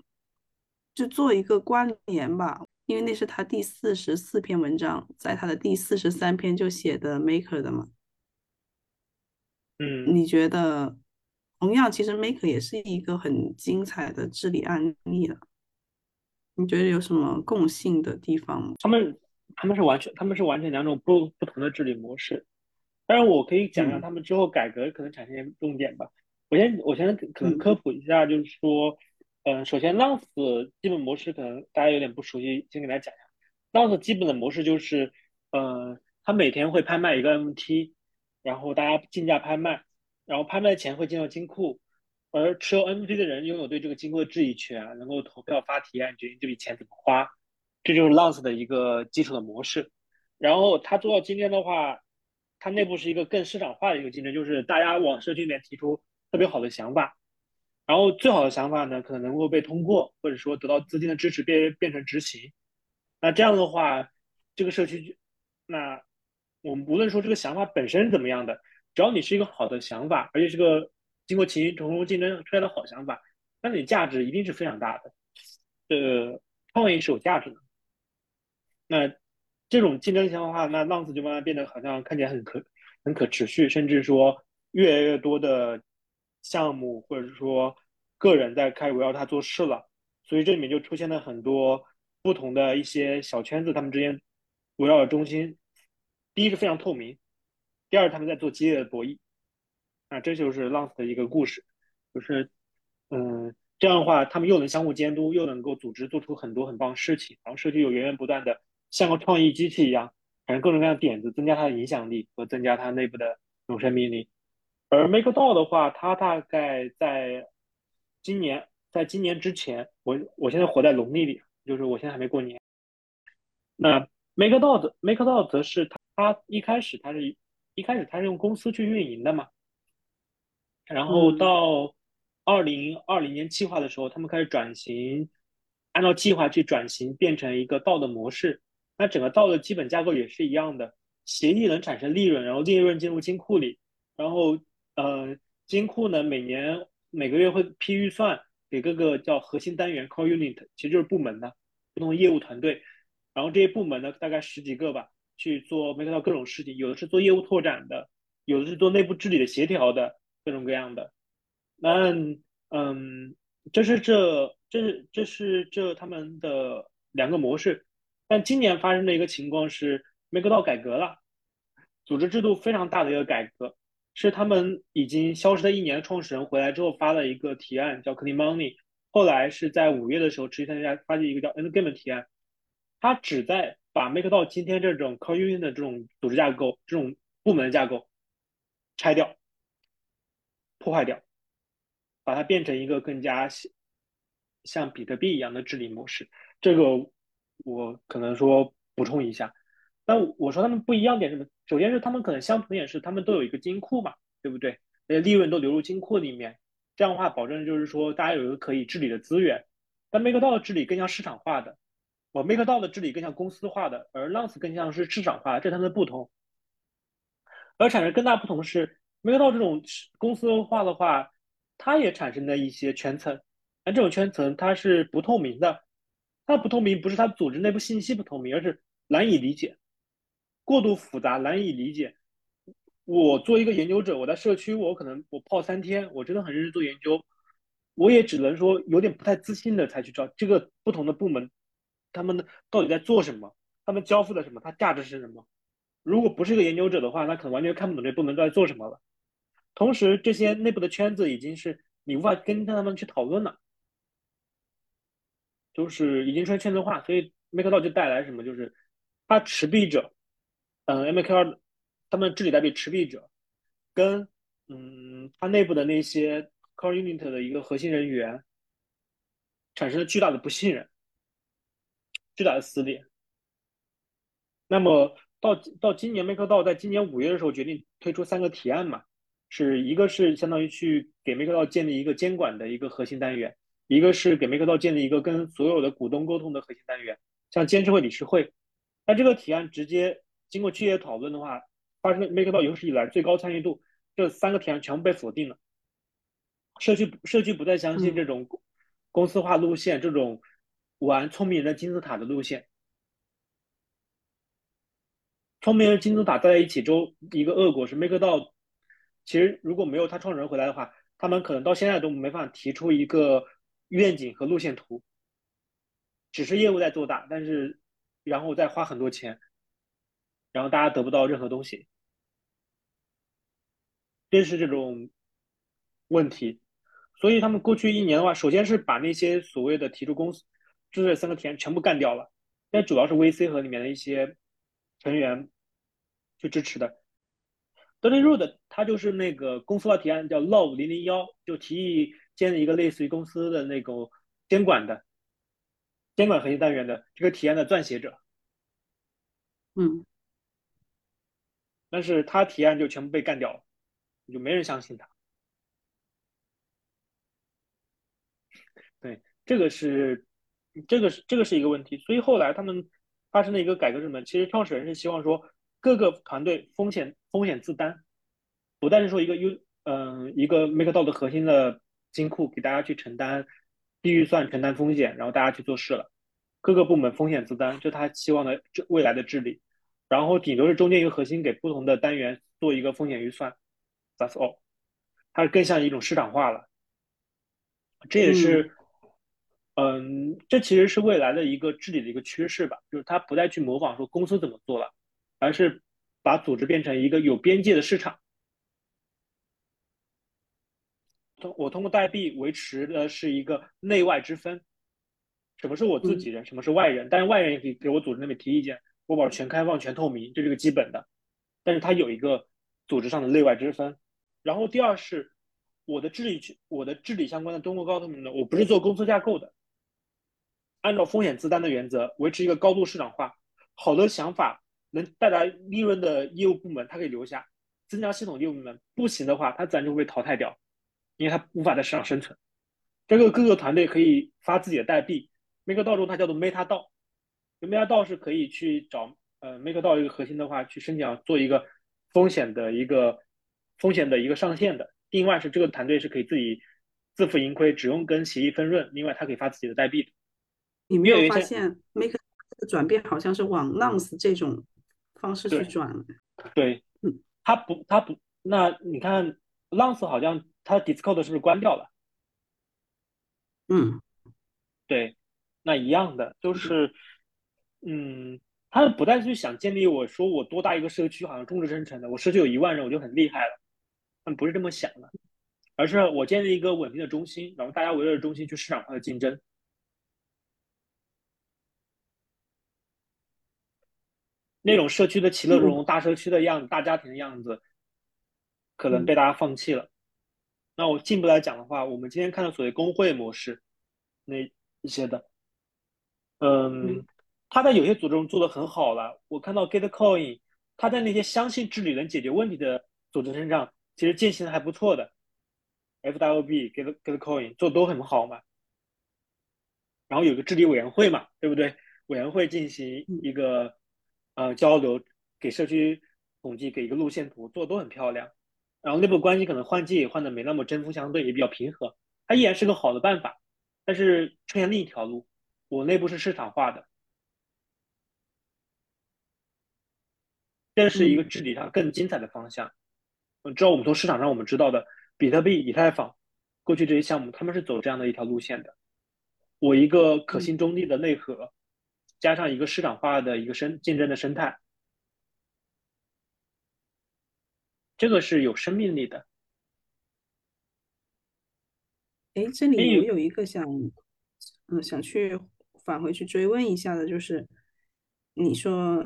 就做一个关联吧，因为那是他第四十四篇文章，在他的第四十三篇就写的 Maker 的嘛。嗯，你觉得，同样其实 Maker 也是一个很精彩的治理案例了。你觉得有什么共性的地方吗？他们他们是完全他们是完全两种不不同的治理模式。当然，我可以讲讲嗯他们之后改革可能产生的重点吧。我先我先可能嗯科普一下，就是说，嗯、嗯首先 Lance 基本模式可能大家有点不熟悉，先给大家讲一下。Lance 基本的模式就是，呃，他每天会拍卖一个 MT，然后大家竞价拍卖，然后拍卖的钱会进到金库，而持有 MT 的人拥有对这个金库的质疑权，能够投票发提案决定这笔钱怎么花，这就是 Lance 的一个基础的模式。然后他做到今天的话，它内部是一个更市场化的一个竞争，就是大家往社区里面提出特别好的想法，然后最好的想法呢，可能能够被通过，或者说得到资金的支持变变成执行。那这样的话，这个社区就，那我们无论说这个想法本身怎么样的，只要你是一个好的想法，而且是个经过勤从中竞争出来的好想法，那你价值一定是非常大的。呃，创意是有价值的。那这种竞争情况的话，那浪子就慢慢变得好像看起来很可很可持续，甚至说越来越多的项目或者是说个人在开始围绕它做事了，所以这里面就出现了很多不同的一些小圈子，他们之间围绕的中心，第一是非常透明，第二他们在做激烈的博弈，啊这就是浪子的一个故事，就是嗯。这样的话，他们又能相互监督，又能够组织做出很多很棒的事情，然后社区有源源不断的像个创意机器一样，产生各种各样的点子，增加它的影响力和增加它内部的这种生命力。而 MakerDAO 的话，它大概在今年，在今年之前，我我现在活在农历里，就是我现在还没过年。那 MakerDAO 的 MakerDAO 则是它它一开始它是一开始它是用公司去运营的嘛，然后嗯到二零二零年计划的时候，他们开始转型，按照计划去转型，变成一个道的模式。那整个道的基本架构也是一样的，协议能产生利润，然后利润进入金库里，然后呃，金库呢每年每个月会批预算给各个叫核心单元 core unit，其实就是部门的不同的业务团队，然后这些部门呢大概十几个吧，去做 Make 到各种事情，有的是做业务拓展的，有的是做内部治理的协调的，各种各样的。那嗯，这是这这是这是这他们的两个模式，但今年发生的一个情况是，Make 到改革了，组织制度非常大的一个改革，是他们已经消失了一年的创始人回来之后发了一个提案，叫 Clean Money，后来是在五月的时候持续参加发起一个叫 Endgame 的提案，他旨在把 MakerDAO 今天这种 Core Union 的这种组织架构、这种部门架构拆掉、破坏掉。把它变成一个更加像像比特币一样的治理模式。这个我可能说补充一下。那我说他们不一样点什么？首先是他们可能相同点是他们都有一个金库嘛，对不对？那些利润都流入金库里面，这样的话保证就是说大家有一个可以治理的资源。但 MakerDAO 的治理更像市场化的，我 MakerDAO 的治理更像公司化的，而 Lance 更像是市场化，这是他们的不同。而产生更大不同是 MakerDAO 这种公司化的话。它也产生了一些圈层，但这种圈层它是不透明的。它不透明不是它组织内部信息不透明，而是难以理解，过度复杂，难以理解。我做一个研究者，我在社区，我可能我泡三天，我真的很认真做研究，我也只能说有点不太自信的才去找这个不同的部门，他们到底在做什么，他们交付的什么，它价值是什么。如果不是一个研究者的话，那可能完全看不懂这部门在做什么了。同时，这些内部的圈子已经是你无法跟他们去讨论了，就是已经出现圈子化，所以 MakerDAO 就带来什么？就是它持币者，嗯，MKR 他们治理代币持币者跟嗯它内部的那些 Core Unit 的一个核心人员产生了巨大的不信任，巨大的撕裂。那么到到今年 MakerDAO 在今年五月的时候决定推出三个提案嘛。是一个是相当于去给 MakerDAO 建立一个监管的一个核心单元，一个是给 MakerDAO 建立一个跟所有的股东沟通的核心单元，像监事会、理事会。那这个提案直接经过剧烈讨论的话，发生 MakerDAO 有史以来最高参与度，这三个提案全部被否定了。社区社区不再相信这种公司化路线，这种玩聪明人的金字塔的路线。聪明人金字塔在一起之后，一个恶果是 MakerDAO。其实如果没有他创始人回来的话，他们可能到现在都没法提出一个愿景和路线图，只是业务在做大，但是然后再花很多钱，然后大家得不到任何东西，这是这种问题。所以他们过去一年的话，首先是把那些所谓的提出公司就这三个提案全部干掉了，但主要是 VC 和里面的一些成员去支持的。德林 Road 他就是那个公司化提案叫 Love 零零幺，就提议建立一个类似于公司的那种监管的监管核心单元的这个提案的撰写者。嗯，但是他提案就全部被干掉了，就没人相信他。对，这个是，这个是这个是一个问题，所以后来他们发生了一个改革什么？其实创始人是希望说各个团队风险风险自担，不但是说一个优嗯一个 MakerDAO 的核心的金库给大家去承担低预算承担风险，然后大家去做事了，各个部门风险自担，就他希望的这未来的治理，然后顶多是中间一个核心给不同的单元做一个风险预算，That's all，它是更像一种市场化了，这也是。嗯，这其实是未来的一个治理的一个趋势吧，就是它不再去模仿说公司怎么做了，而是把组织变成一个有边界的市场。通我通过代币维持的是一个内外之分，什么是我自己人，什么是外人，但是外人也可以给我组织那边提意见，我保全开放、全透明，这是个基本的。但是它有一个组织上的内外之分。然后第二是我的治理去，我的治理相关的中国高透明的，我不是做公司架构的。按照风险自担的原则，维持一个高度市场化、好的想法能带来利润的业务部门，它可以留下，增加系统业务部门。不行的话，它自然就会被淘汰掉，因为它无法在市场生存。这个各个团队可以发自己的代币，MakerDAO 中它叫做 MetaDAO，MetaDAO 是可以去找呃 MakerDAO 一个核心的话去申请做一个风险的一个风险的一个上限的。另外是这个团队是可以自己自负盈亏，只用跟协议分润。另外它可以发自己的代币的。你没有发现，Make 的转变好像是往 Nonce 这种方式去转。对，嗯，他不，它不，那你看 Nonce 好像它 Discord 是不是关掉了？嗯，对，那一样的，就是，嗯，他们不再去想建立我说我多大一个社区，好像众志成城的，我社区有一万人我就很厉害了，他们不是这么想的，而是我建立一个稳定的中心，然后大家围绕着中心去市场化的竞争。那种社区的其乐融融、大社区的样子、大家庭的样子，可能被大家放弃了。那我进一步来讲的话，我们今天看到所谓工会模式那一些的，嗯，他在有些组织中做的很好了。我看到 Gitcoin，他在那些相信治理能解决问题的组织身上，其实践行的还不错的。FWB、Git Gitcoin 做都很好嘛。然后有个治理委员会嘛，对不对？委员会进行一个。呃，交流给社区统计，给一个路线图，做的都很漂亮。然后内部关系可能换季换的没那么针锋相对，也比较平和。它依然是个好的办法，但是出现另一条路，我内部是市场化的，这是一个治理上更精彩的方向。嗯，知道我们从市场上我们知道的，比特币、以太坊过去这些项目，他们是走这样的一条路线的。我一个可信中立的内核。加上一个市场化的一个生竞争的生态，这个是有生命力的。哎，这里我有一个想，嗯，想去返回去追问一下的，就是你说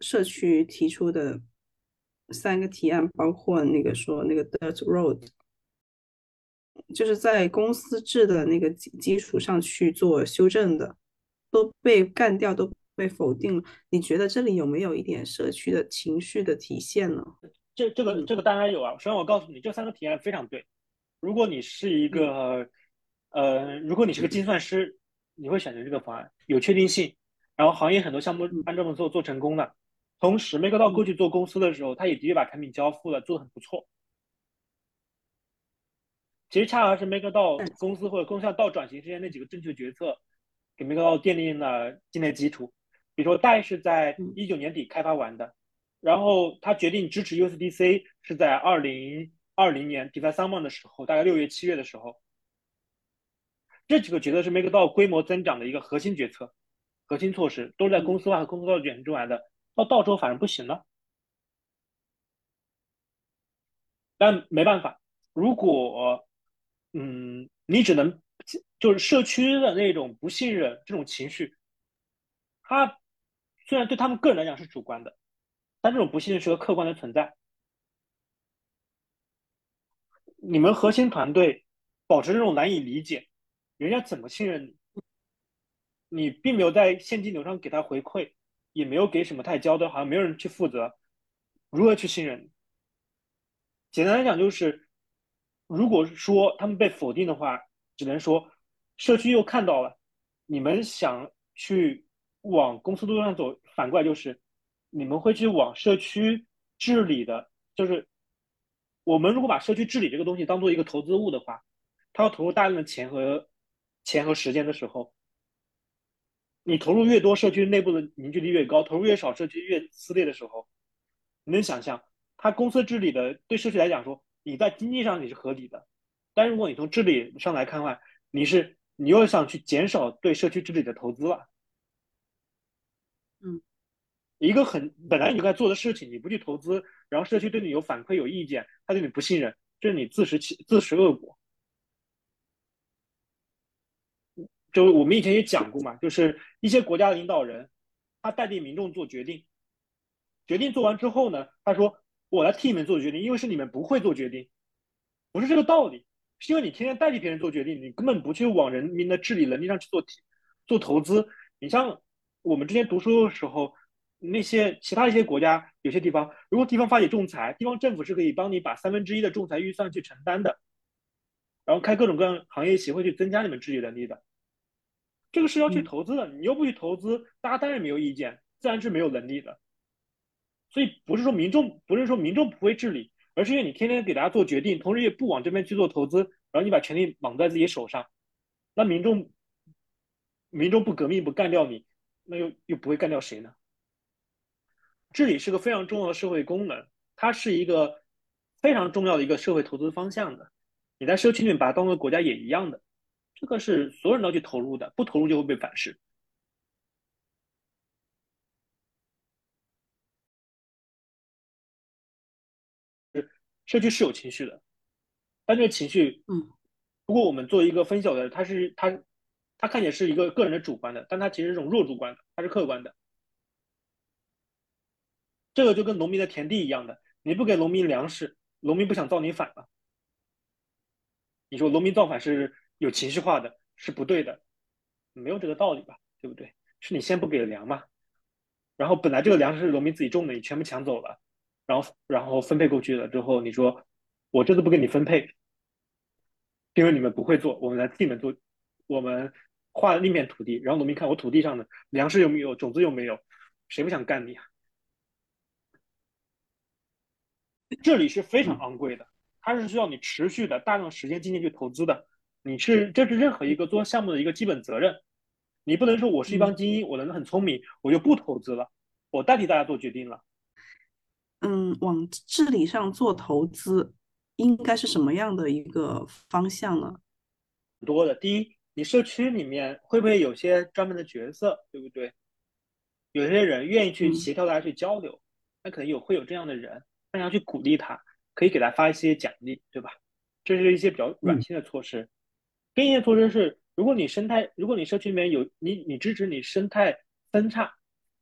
社社区提出的三个提案，包括那个说那个 Dirt Road，就是在公司制的那个基基础上去做修正的。都被干掉，都被否定了。你觉得这里有没有一点社区的情绪的体现呢？这这个这个当然有啊。首先我告诉你，这三个提案非常对。如果你是一个呃，如果你是个精算师，你会选择这个方案，有确定性，然后行业很多项目按这么做做成功了。同时，MakerDao 过去做公司的时候，他也的确把产品交付了，做的很不错。其实恰恰是 MakerDao 公司或者公司到转型之间那几个正确决策，给 MakerDao 奠定了今天基础。比如说，代是在一九年底开发完的，然后他决定支持 USDC 是在二零二零年 DeFi Summer 的时候，大概六月七月的时候。这几个决策是 MakerDao 规模增长的一个核心决策、核心措施，都是在公司化和公司化转型中来的。到到时候反而不行了，但没办法，如果嗯，你只能就是社区的那种不信任这种情绪，他虽然对他们个人来讲是主观的，但这种不信任是个客观的存在。你们核心团队保持这种难以理解，人家怎么信任你？你并没有在现金流上给他回馈。也没有给什么太交代，好像没有人去负责如何去信任。简单来讲，就是如果说他们被否定的话，只能说社区又看到了你们想去往公司路上走，反过来就是你们会去往社区治理的。就是我们如果把社区治理这个东西当做一个投资物的话，它要投入大量的钱和钱和时间的时候。你投入越多，社区内部的凝聚力越高；投入越少，社区越撕裂的时候，你能想象，他公司治理的对社区来讲说，你在经济上你是合理的，但如果你从治理上来看的话，你是你又想去减少对社区治理的投资了。嗯，一个很本来你该做的事情，你不去投资，然后社区对你有反馈有意见，他对你不信任，这是你自食其自食恶果。就我们以前也讲过嘛，就是一些国家的领导人，他代替民众做决定，决定做完之后呢，他说我来替你们做决定，因为是你们不会做决定，不是这个道理，是因为你天天代替别人做决定，你根本不去往人民的治理能力上去做做投资。你像我们之前读书的时候，那些其他一些国家，有些地方，如果地方发起仲裁，地方政府是可以帮你把三分之一的仲裁预算去承担的，然后开各种各样行业协会去增加你们治理能力的。这个是要去投资的，你又不去投资，大家当然没有意见，自然是没有能力的。所以不是说民众不是说民众不会治理，而是因为你天天给大家做决定，同时也不往这边去做投资，然后你把权力绑在自己手上，那民众民众不革命不干掉你，那又又不会干掉谁呢？治理是个非常重要的社会功能，它是一个非常重要的一个社会投资方向的。你在社区里面把它当做国家也一样的。这个是所有人都去投入的，不投入就会被反噬。社区是有情绪的，但这个情绪，嗯，不过我们作为一个分小的，它是它，它看起来是一个个人的主观的，但它其实是一种弱主观的，他是客观的。这个就跟农民的田地一样的，你不给农民粮食，农民不想造你反了。你说农民造反是？有情绪化的是不对的，没有这个道理吧？对不对？是你先不给粮嘛，然后本来这个粮食是农民自己种的，你全部抢走了，然后然后分配过去了之后，你说我这次不给你分配，因为你们不会做，我们来替你们做，我们划了另一片土地，然后农民看我土地上的粮食有没有，种子有没有，谁不想干你啊？这里是非常昂贵的，它是需要你持续的大量时间、精力去投资的。你是这是任何一个做项目的一个基本责任，你不能说我是一帮精英，我能很聪明，我就不投资了，我代替大家做决定了。嗯，往治理上做投资，应该是什么样的一个方向呢？多的，第一，你社区里面会不会有些专门的角色，对不对？有些人愿意去协调大家去交流，那可能有会有这样的人，那要去鼓励他，可以给他发一些奖励，对吧？这是一些比较软性的措施。边业措施是，如果你生态，如果你社区里面有你，你支持你生态分叉，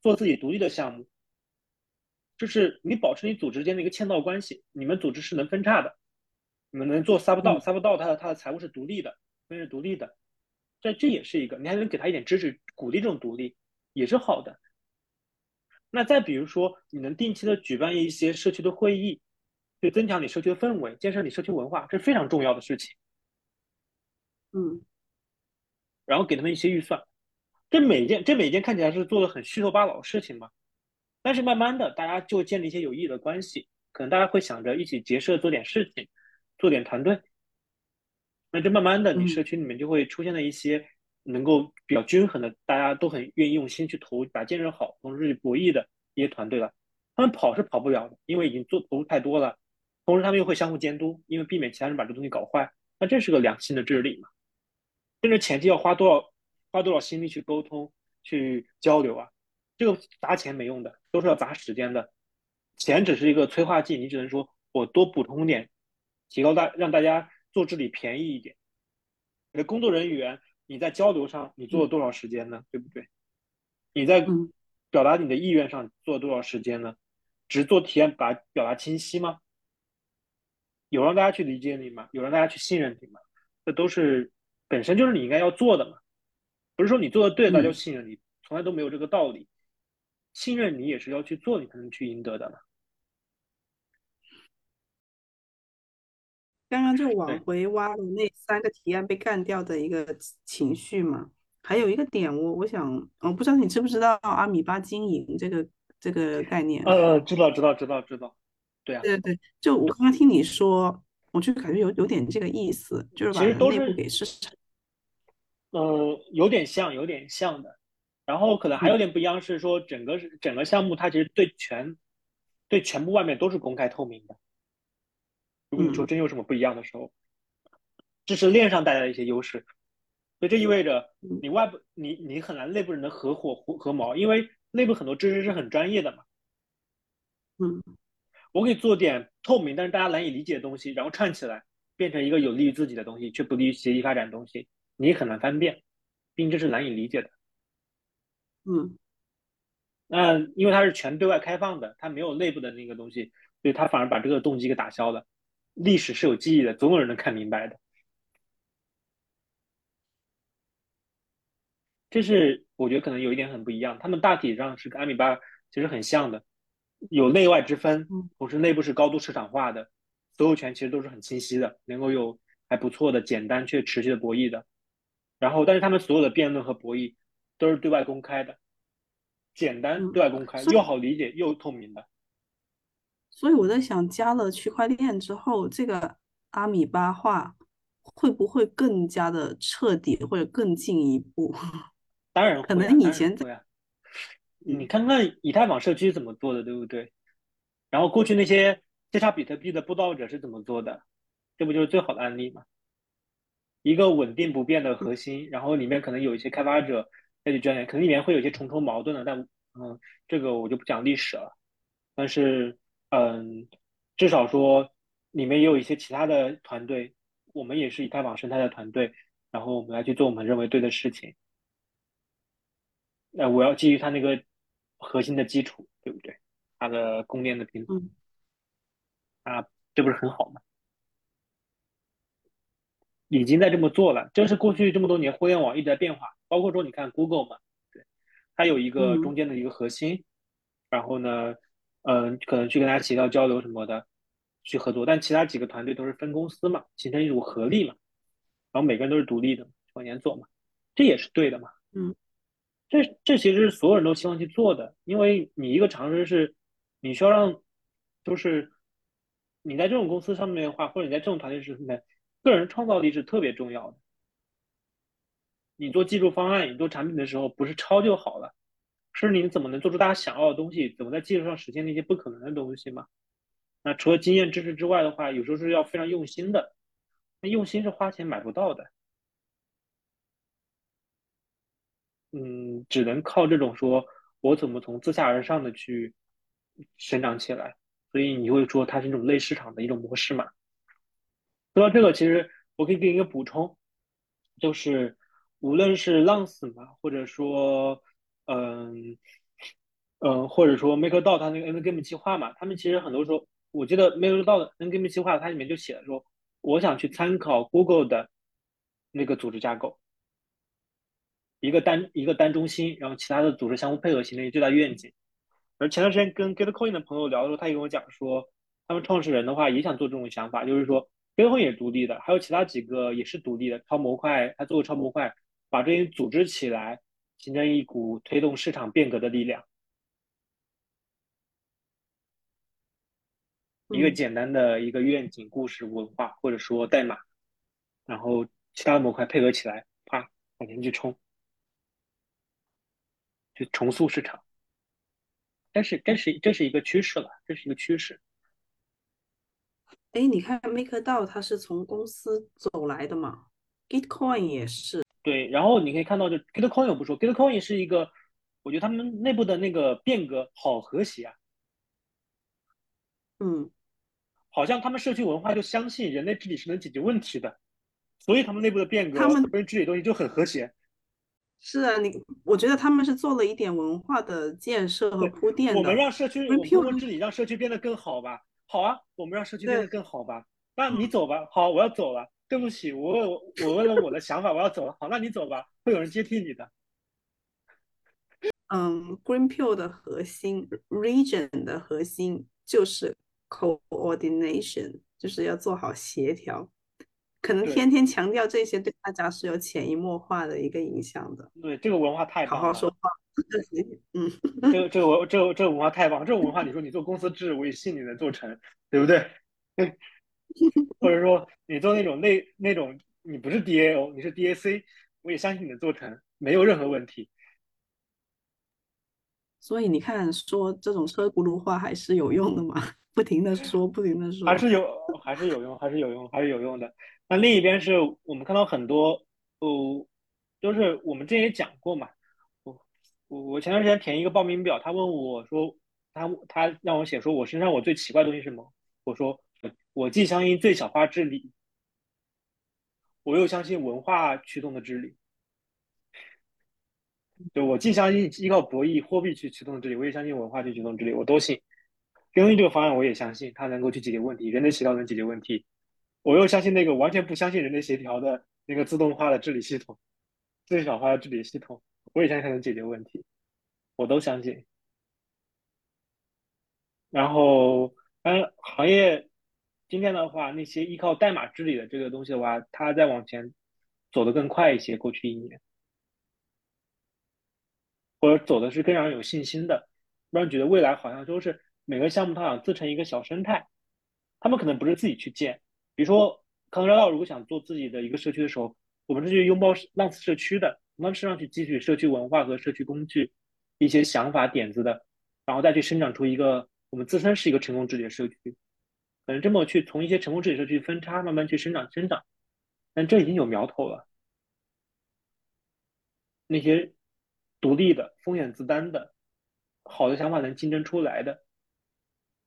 做自己独立的项目，就是你保持你组织间的一个嵌套关系，你们组织是能分叉的，你们能做 sub 道，sub 道它的它的财务是独立的，分是独立的，这这也是一个，你还能给他一点支持，鼓励这种独立，也是好的。那再比如说，你能定期的举办一些社区的会议，去增强你社区的氛围，建设你社区文化，这是非常重要的事情。嗯，然后给他们一些预算，这每件这每件看起来是做的很虚头巴脑的事情嘛，但是慢慢的大家就建立一些有意义的关系，可能大家会想着一起结社做点事情，做点团队，那这慢慢的你社区里面就会出现了一些能够比较均衡的，大家都很愿意用心去投把建设好，同时去博弈的一些团队了。他们跑是跑不了的，因为已经做投入太多了，同时他们又会相互监督，因为避免其他人把这东西搞坏，那这是个良性的治理嘛。甚至前期要花多少花多少心力去沟通、去交流啊？这个砸钱没用的，都是要砸时间的。钱只是一个催化剂，你只能说我多补充点，提高大让大家做治理便宜一点。你的工作人员你在交流上你做了多少时间呢？对不对？你在表达你的意愿上做了多少时间呢？只做体验把表达清晰吗？有让大家去理解你吗？有让大家去信任你吗？这都是。本身就是你应该要做的嘛，不是说你做的对，大家就信任你，从来都没有这个道理。信任你也是要去做，你才能去赢得的嘛。刚刚就往回挖的那三个提案被干掉的一个情绪嘛，还有一个点，我我想，我不知道你知不知道阿米巴经营这个这个概念？呃，知道知道知道知道，对啊，对对，就我刚刚听你说。我就感觉有有点这个意思，就是其实都是给市场，呃，有点像，有点像的。然后可能还有点不一样是说，整个整个项目它其实对全对全部外面都是公开透明的。如果你说真有什么不一样的时候，这是链上带来的一些优势。所以这意味着你外部你你很难内部人的合伙合合谋，因为内部很多知识是很专业的嘛。嗯。我可以做点透明，但是大家难以理解的东西，然后串起来变成一个有利于自己的东西，却不利于协议发展的东西，你很难分辨，并这是难以理解的。嗯，那因为它是全对外开放的，它没有内部的那个东西，所以它反而把这个动机给打消了。历史是有记忆的，总有人能看明白的。这是我觉得可能有一点很不一样，他们大体上是跟阿米巴其实很像的。有内外之分，同时内部是高度市场化的，所有权其实都是很清晰的，能够有还不错的简单却持续的博弈的。然后，但是他们所有的辩论和博弈都是对外公开的，简单对外公开，又好理解又透明的。所以我在想，加了区块链之后，这个阿米巴化会不会更加的彻底，或者更进一步？当然，可能以前在。你看看以太坊社区怎么做的，对不对？然后过去那些接差比特币的布道者是怎么做的？这不就是最好的案例吗？一个稳定不变的核心，然后里面可能有一些开发者再去钻研，可能里面会有一些重重矛盾的，但嗯，这个我就不讲历史了。但是嗯，至少说里面也有一些其他的团队，我们也是以太坊生态的团队，然后我们来去做我们认为对的事情。那我要基于他那个。核心的基础，对不对？它的供电的平衡，啊，这不是很好吗？已经在这么做了，这是过去这么多年互联网一直在变化。包括说，你看 Google 嘛，对，它有一个中间的一个核心，然后呢，嗯，可能去跟大家协调交流什么的，去合作。但其他几个团队都是分公司嘛，形成一种合力嘛，然后每个人都是独立的往前做嘛，这也是对的嘛，嗯。这这其实是所有人都希望去做的，因为你一个尝试是，你需要让，就是你在这种公司上面的话，或者你在这种团队上面，个人创造力是特别重要的。你做技术方案，你做产品的时候，不是抄就好了，是你怎么能做出大家想要的东西，怎么在技术上实现那些不可能的东西嘛？那除了经验知识之外的话，有时候是要非常用心的，那用心是花钱买不到的。嗯，只能靠这种说，我怎么从自下而上的去生长起来，所以你会说它是一种类市场的一种模式嘛？说到这个，其实我可以给你一个补充，就是无论是浪死嘛，或者说，嗯嗯，或者说 MakerDAO 它那个 N Game 计划嘛，他们其实很多时候，我记得 MakerDAO 的 N Game 计划它里面就写了说，我想去参考 Google 的那个组织架构。一个单一个单中心，然后其他的组织相互配合，形成一个最大愿景。而前段时间跟 Gitcoin 的朋友聊的时候，他也跟我讲说，他们创始人的话也想做这种想法，就是说 Gitcoin 也是独立的，还有其他几个也是独立的超模块，他做个超模块，把这些组织起来，形成一股推动市场变革的力量。一个简单的一个愿景、故事、文化，或者说代码，然后其他模块配合起来，啪往前去冲，就重塑市场。但是，这是这是一个趋势了，这是一个趋势。哎，你看 MakerDAO 它是从公司走来的嘛？Gitcoin 也是。对，然后你可以看到，就 Gitcoin 我不说，Gitcoin 是一个，我觉得他们内部的那个变革好和谐啊。嗯，好像他们社区文化就相信人类治理是能解决问题的，所以他们内部的变革，他们跟治理东西就很和谐。是啊，你我觉得他们是做了一点文化的建设和铺垫的。我们让社区，我们通过治理让社区变得更好吧。好啊，我们让社区变得更好吧。那你走吧。好，我要走了。对不起，我我我问了我的想法，我要走了。好，那你走吧，会有人接替你的。嗯，Greenpill 的核心，Region 的核心就是 coordination，就是要做好协调。可能天天强调这些，对大家是有潜移默化的一个影响的。对，这个文化太好好说话。嗯，这个这个文这个这个文化太棒，这种文化你说你做公司制，我也信你能做成，对不对？或者说你做那种那那种你不是 DAO，你是 DAC，我也相信你能做成，没有任何问题。所以你看，说这种车轱辘话还是有用的嘛？不停的说，不停的说，还是有还是有用，还是有用，还是有用的。那另一边是我们看到很多，哦，就是我们之前也讲过嘛。我我我前段时间填一个报名表，他问我说，他他让我写说我身上我最奇怪的东西是什么？我说我既相信最小化治理，我又相信文化驱动的治理。就我既相信依靠博弈货币去驱动治理，我也相信文化去驱动治理，我都信。根据这个方案，我也相信它能够去解决问题，人类协调能解决问题。我又相信那个完全不相信人类协调的那个自动化的治理系统，最小化的治理系统，我也相信它能解决问题，我都相信。然后，嗯，行业今天的话，那些依靠代码治理的这个东西的话，它在往前走得更快一些。过去一年，或者走的是更让人有信心的，让人觉得未来好像都是每个项目它想自成一个小生态，他们可能不是自己去建。比如说，康乐道如果想做自己的一个社区的时候，我们是去拥抱浪次社区的，浪次上去汲取社区文化和社区工具一些想法点子的，然后再去生长出一个我们自身是一个成功治理的社区，可能这么去从一些成功治理社区分叉，慢慢去生长生长，但这已经有苗头了。那些独立的、风险自担的、好的想法能竞争出来的，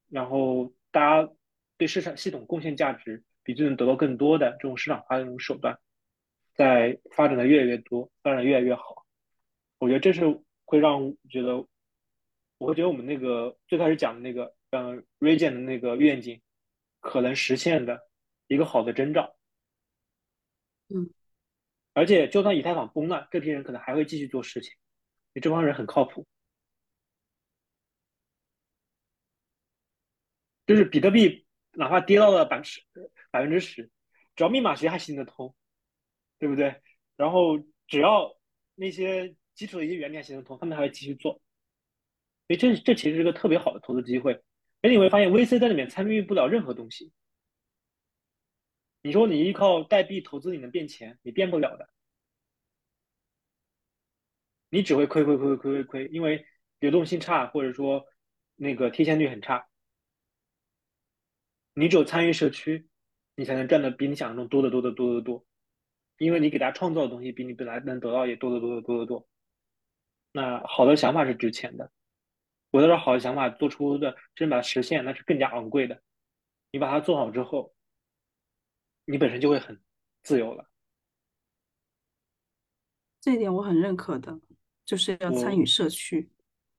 然后大家对市场系统贡献价值。比就能得到更多的这种市场化的这种手段，在发展的越来越多，发展越来越好。我觉得这是会让我觉得，我会觉得我们那个最开始讲的那个，嗯，Region 的那个愿景，可能实现的一个好的征兆。嗯，而且就算以太坊崩了，这批人可能还会继续做事情，因为这帮人很靠谱。就是比特币哪怕跌到了百分之。百分之十，只要密码学还行得通，对不对？然后只要那些基础的一些原理还行得通，他们还会继续做。所以这这其实是个特别好的投资机会。而你会发现，VC 在里面参与不了任何东西。你说你依靠代币投资你能变钱，你变不了的，你只会亏亏亏亏亏亏，因为流动性差，或者说那个贴现率很差。你只有参与社区。你才能赚的比你想象中多得多得多得多，因为你给大家创造的东西比你本来能得到也多得多得多得多。那好的想法是值钱的，我的好的想法做出的真把它实现，那是更加昂贵的。你把它做好之后，你本身就会很自由了。这一点我很认可的，就是要参与社区，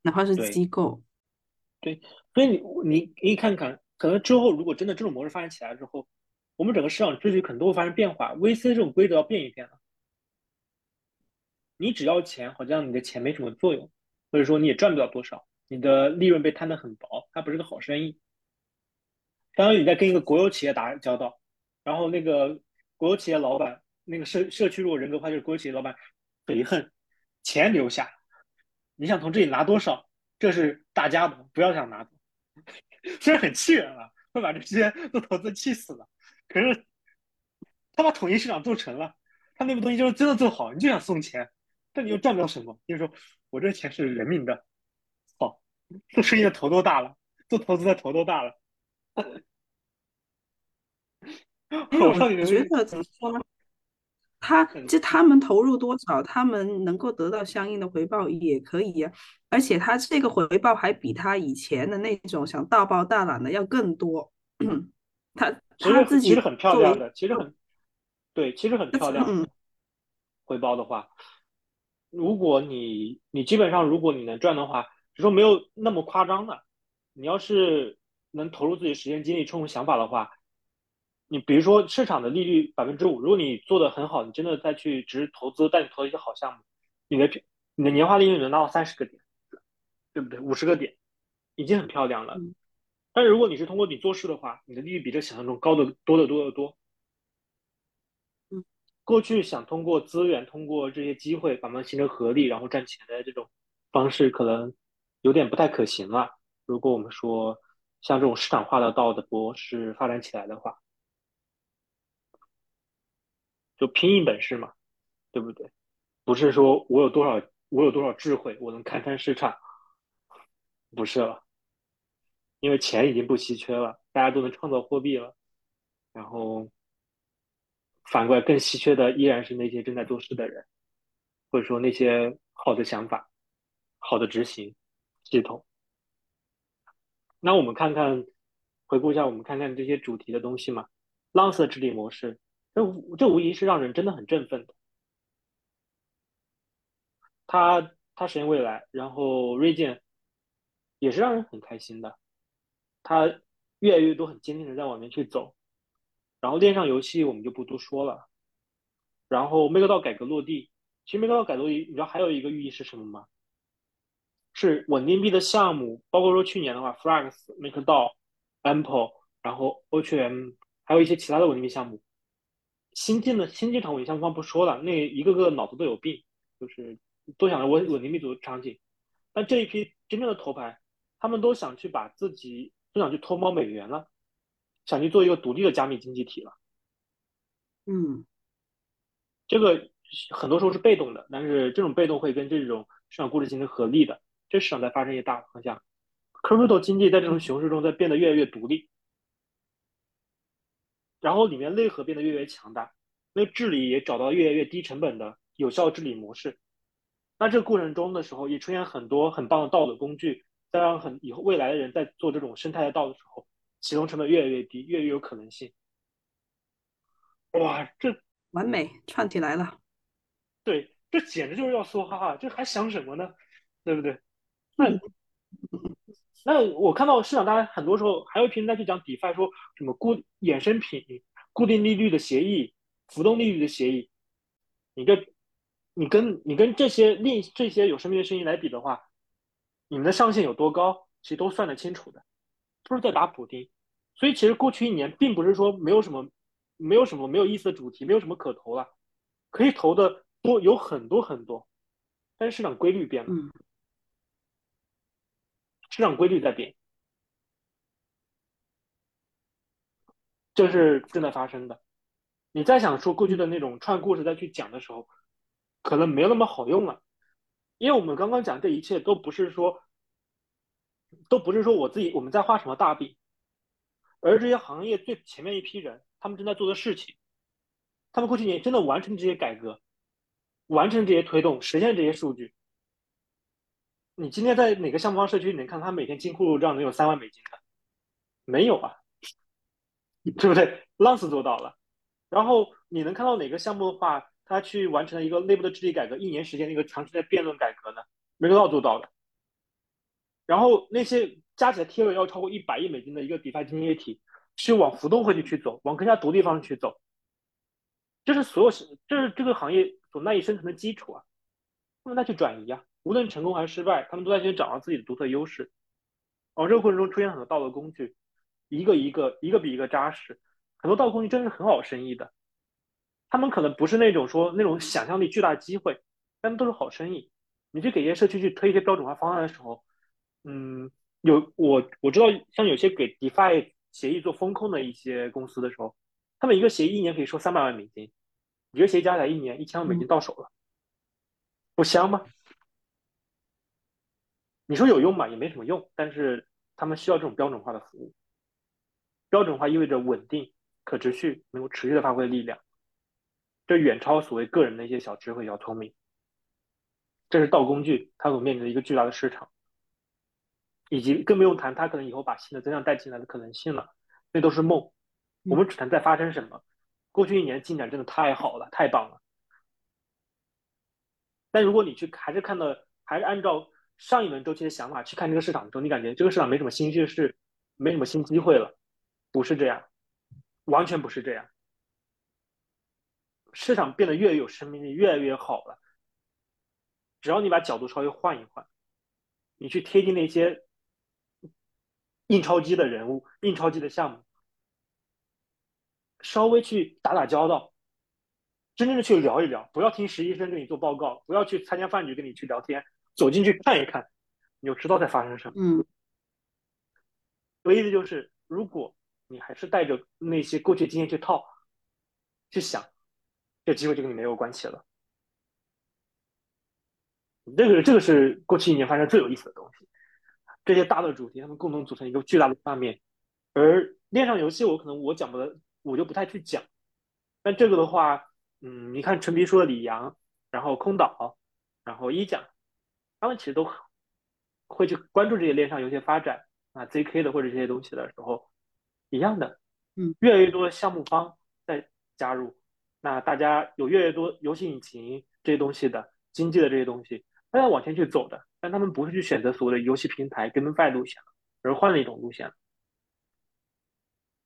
哪怕是机构。对，所以你你可以看看，可能之后如果真的这种模式发展起来之后。我们整个市场秩序可能都会发生变化，VC 这种规则要变一变了。你只要钱，好像你的钱没什么作用，或者说你也赚不了多少，你的利润被摊得很薄，它不是个好生意。相当于你在跟一个国有企业打交道，然后那个国有企业老板，那个社社区如果人格化就是国有企业老板，悔恨，钱留下，你想从这里拿多少，这是大家的，不要想拿走。虽然很气人啊，会把这些做投资气死了，可是他把统一市场做成了，他那个东西就是真的做好，你就想送钱，但你又赚不到什么，就是说我这钱是人民的，好，做生意的头都大了，做投资的头都大了。我 觉得怎么说呢？他就他们投入多少，他们能够得到相应的回报也可以呀。而且他这个回报还比他以前的那种想大包大揽的要更多。他他自己其实很漂亮的，其实很对，其实很漂亮。回报的话，如果你你基本上如果你能赚的话，就说没有那么夸张的。你要是能投入自己时间精力、充分想法的话。你比如说市场的利率百分之五，如果你做的很好，你真的再去只是投资，但你投一些好项目，你的你的年化利率能达到三十个点，对不对？五十个点已经很漂亮了。但是如果你是通过你做事的话，你的利率比这想象中高的多得多得多。嗯，过去想通过资源、通过这些机会，把们形成合力，然后赚钱的这种方式，可能有点不太可行了。如果我们说像这种市场化的道的模式发展起来的话。就拼一本事嘛，对不对？不是说我有多少，我有多少智慧，我能看穿市场，不是了。因为钱已经不稀缺了，大家都能创造货币了。然后反过来，更稀缺的依然是那些正在做事的人，或者说那些好的想法、好的执行系统。那我们看看，回顾一下，我们看看这些主题的东西嘛。浪色治理模式。这这无疑是让人真的很振奋的。他他实现未来，然后锐剑也是让人很开心的。他越来越多很坚定的在往前去走。然后链上游戏我们就不多说了。然后 MakerDAO 改革落地，其实 MakerDAO 改革落地，你知道还有一个寓意是什么吗？是稳定币的项目，包括说去年的话，Flax、MakerDAO、Ample，然后 OQM，还有一些其他的稳定币项目。新进的新进场稳项方不说了，那一个个脑子都有病，就是都想着稳稳定币组场景。但这一批真正的头牌，他们都想去把自己都想去偷猫美元了，想去做一个独立的加密经济体了。嗯，这个很多时候是被动的，但是这种被动会跟这种市场故事形成合力的。这市场在发生一些大方向，crypto 经济在这种熊市中在变得越来越独立。然后里面内核变得越来越强大，那治理也找到越来越低成本的有效治理模式。那这个过程中的时候，也出现很多很棒的道德工具，再让很以后未来的人在做这种生态的道的时候，启动成本越来越低，越来越有可能性。哇，这完美串起来了。对，这简直就是要梭哈哈，这还想什么呢？对不对？那。那我看到市场，大家很多时候还有一批人在去讲 DeFi，说什么固衍生品、固定利率的协议、浮动利率的协议。你这，你跟你跟这些另这些有生命的声音来比的话，你们的上限有多高，其实都算得清楚的，都是在打补丁。所以其实过去一年，并不是说没有什么、没有什么没有意思的主题，没有什么可投了，可以投的多有很多很多，但是市场规律变了。市场规律在变，这是正在发生的。你再想说过去的那种串故事再去讲的时候，可能没有那么好用了，因为我们刚刚讲这一切都不是说，都不是说我自己我们在画什么大饼，而这些行业最前面一批人他们正在做的事情，他们过去年真的完成这些改革，完成这些推动，实现这些数据。你今天在哪个项目方社区里面看他每天金库入账能有三万美金的？没有啊，对不对？浪斯做到了。然后你能看到哪个项目的话，他去完成了一个内部的治理改革，一年时间的一个长期的辩论改革呢？没有做到的。然后那些加起来贴了要超过一百亿美金的一个 DeFi 经济体，去往浮动汇率去走，往更加独立方向去走，这是所有是这是这个行业所赖以生存的基础啊。那么再去转移啊。无论成功还是失败，他们都在去找到自己的独特优势。而这个过程中出现很多道德工具，一个一个一个比一个扎实，很多道德工具真的是很好生意的。他们可能不是那种说那种想象力巨大的机会，但都是好生意。你去给一些社区去推一些标准化方案的时候，嗯，有我我知道，像有些给 DeFi 协议做风控的一些公司的时候，他们一个协议一年可以收三百万美金，一个协议加起来一年一千万美金到手了，不香吗？你说有用吧，也没什么用，但是他们需要这种标准化的服务。标准化意味着稳定、可持续，能够持续的发挥力量，这远超所谓个人的一些小智慧、小聪明。这是道工具它所面临的一个巨大的市场，以及更不用谈它可能以后把新的增量带进来的可能性了。那都是梦，我们只谈在发生什么。过去一年进展真的太好了，太棒了。但如果你去还是看到，还是按照上一轮周期的想法去看这个市场的时候，你感觉这个市场没什么新趋势，没什么新机会了。不是这样，完全不是这样。市场变得越有生命力，越来越好了。只要你把角度稍微换一换，你去贴近那些印钞机的人物、印钞机的项目，稍微去打打交道，真正的去聊一聊，不要听实习生给你做报告，不要去参加饭局跟你去聊天，走进去看一看，你就知道在发生什么。嗯，我意思就是，如果你还是带着那些过去经验去套，去想，这机会就跟你没有关系了。这个这个是过去一年发生最有意思的东西。这些大的主题，它们共同组成一个巨大的画面。而链上游戏，我可能我讲不得，我就不太去讲。但这个的话，嗯，你看陈皮说的李阳，然后空岛，然后一讲，他们其实都会去关注这些链上游戏发展啊，ZK 的或者这些东西的时候，一样的，嗯，越来越多的项目方在加入，那大家有越来越多游戏引擎这些东西的经济的这些东西。他要往前去走的，但他们不是去选择所谓的游戏平台跟 GameFi 路线，而换了一种路线。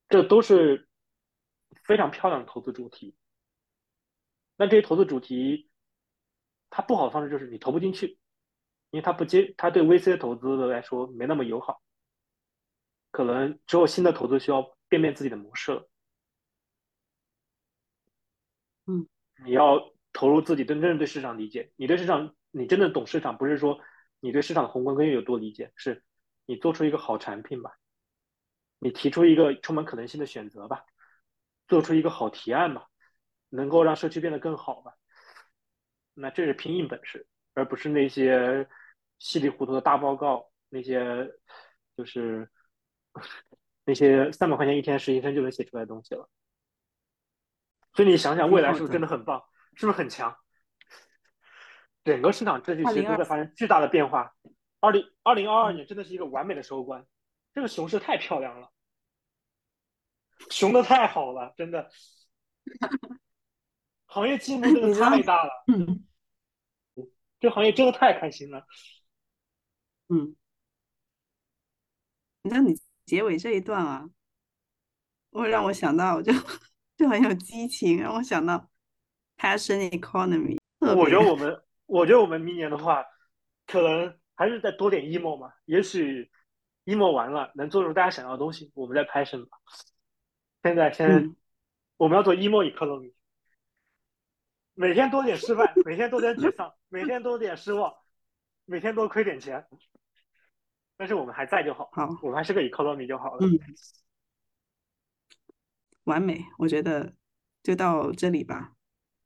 这都是非常漂亮的投资主题。那这些投资主题，它不好的方式就是你投不进去，因为它不接，它对 VC 投资的来说没那么友好。可能只有新的投资需要变变自己的模式了。嗯，你要投入自己真正对市场理解，你对市场。你真的懂市场，不是说你对市场的宏观根源有多理解，是你做出一个好产品吧，你提出一个充满可能性的选择吧，做出一个好提案吧，能够让社区变得更好吧。那这是拼硬本事，而不是那些稀里糊涂的大报告，那些就是 那些三百块钱一天实习生就能写出来的东西了。所以你想想，未来是不是真的很棒？是不是很强？整个市场秩序其实都在发生巨大的变化。二零二零二二年真的是一个完美的收官，这个熊市太漂亮了，熊的太好了，真的，行业进步真的太大了，嗯，这行业真的太开心了，嗯，那你结尾这一段啊，会让我想到，就就很有激情，让我想到 passion economy。我觉得我们。我觉得我们明年的话，可能还是再多点 emo 嘛。也许 emo 完了，能做出大家想要的东西，我们再 passion 吧。现在先，我们要做 emo economy，每天多点失败，每天多点沮丧，每天多点失望，每天多亏点钱。但是我们还在就好，好，我们还是个 economy 就好了。嗯，完美，我觉得就到这里吧。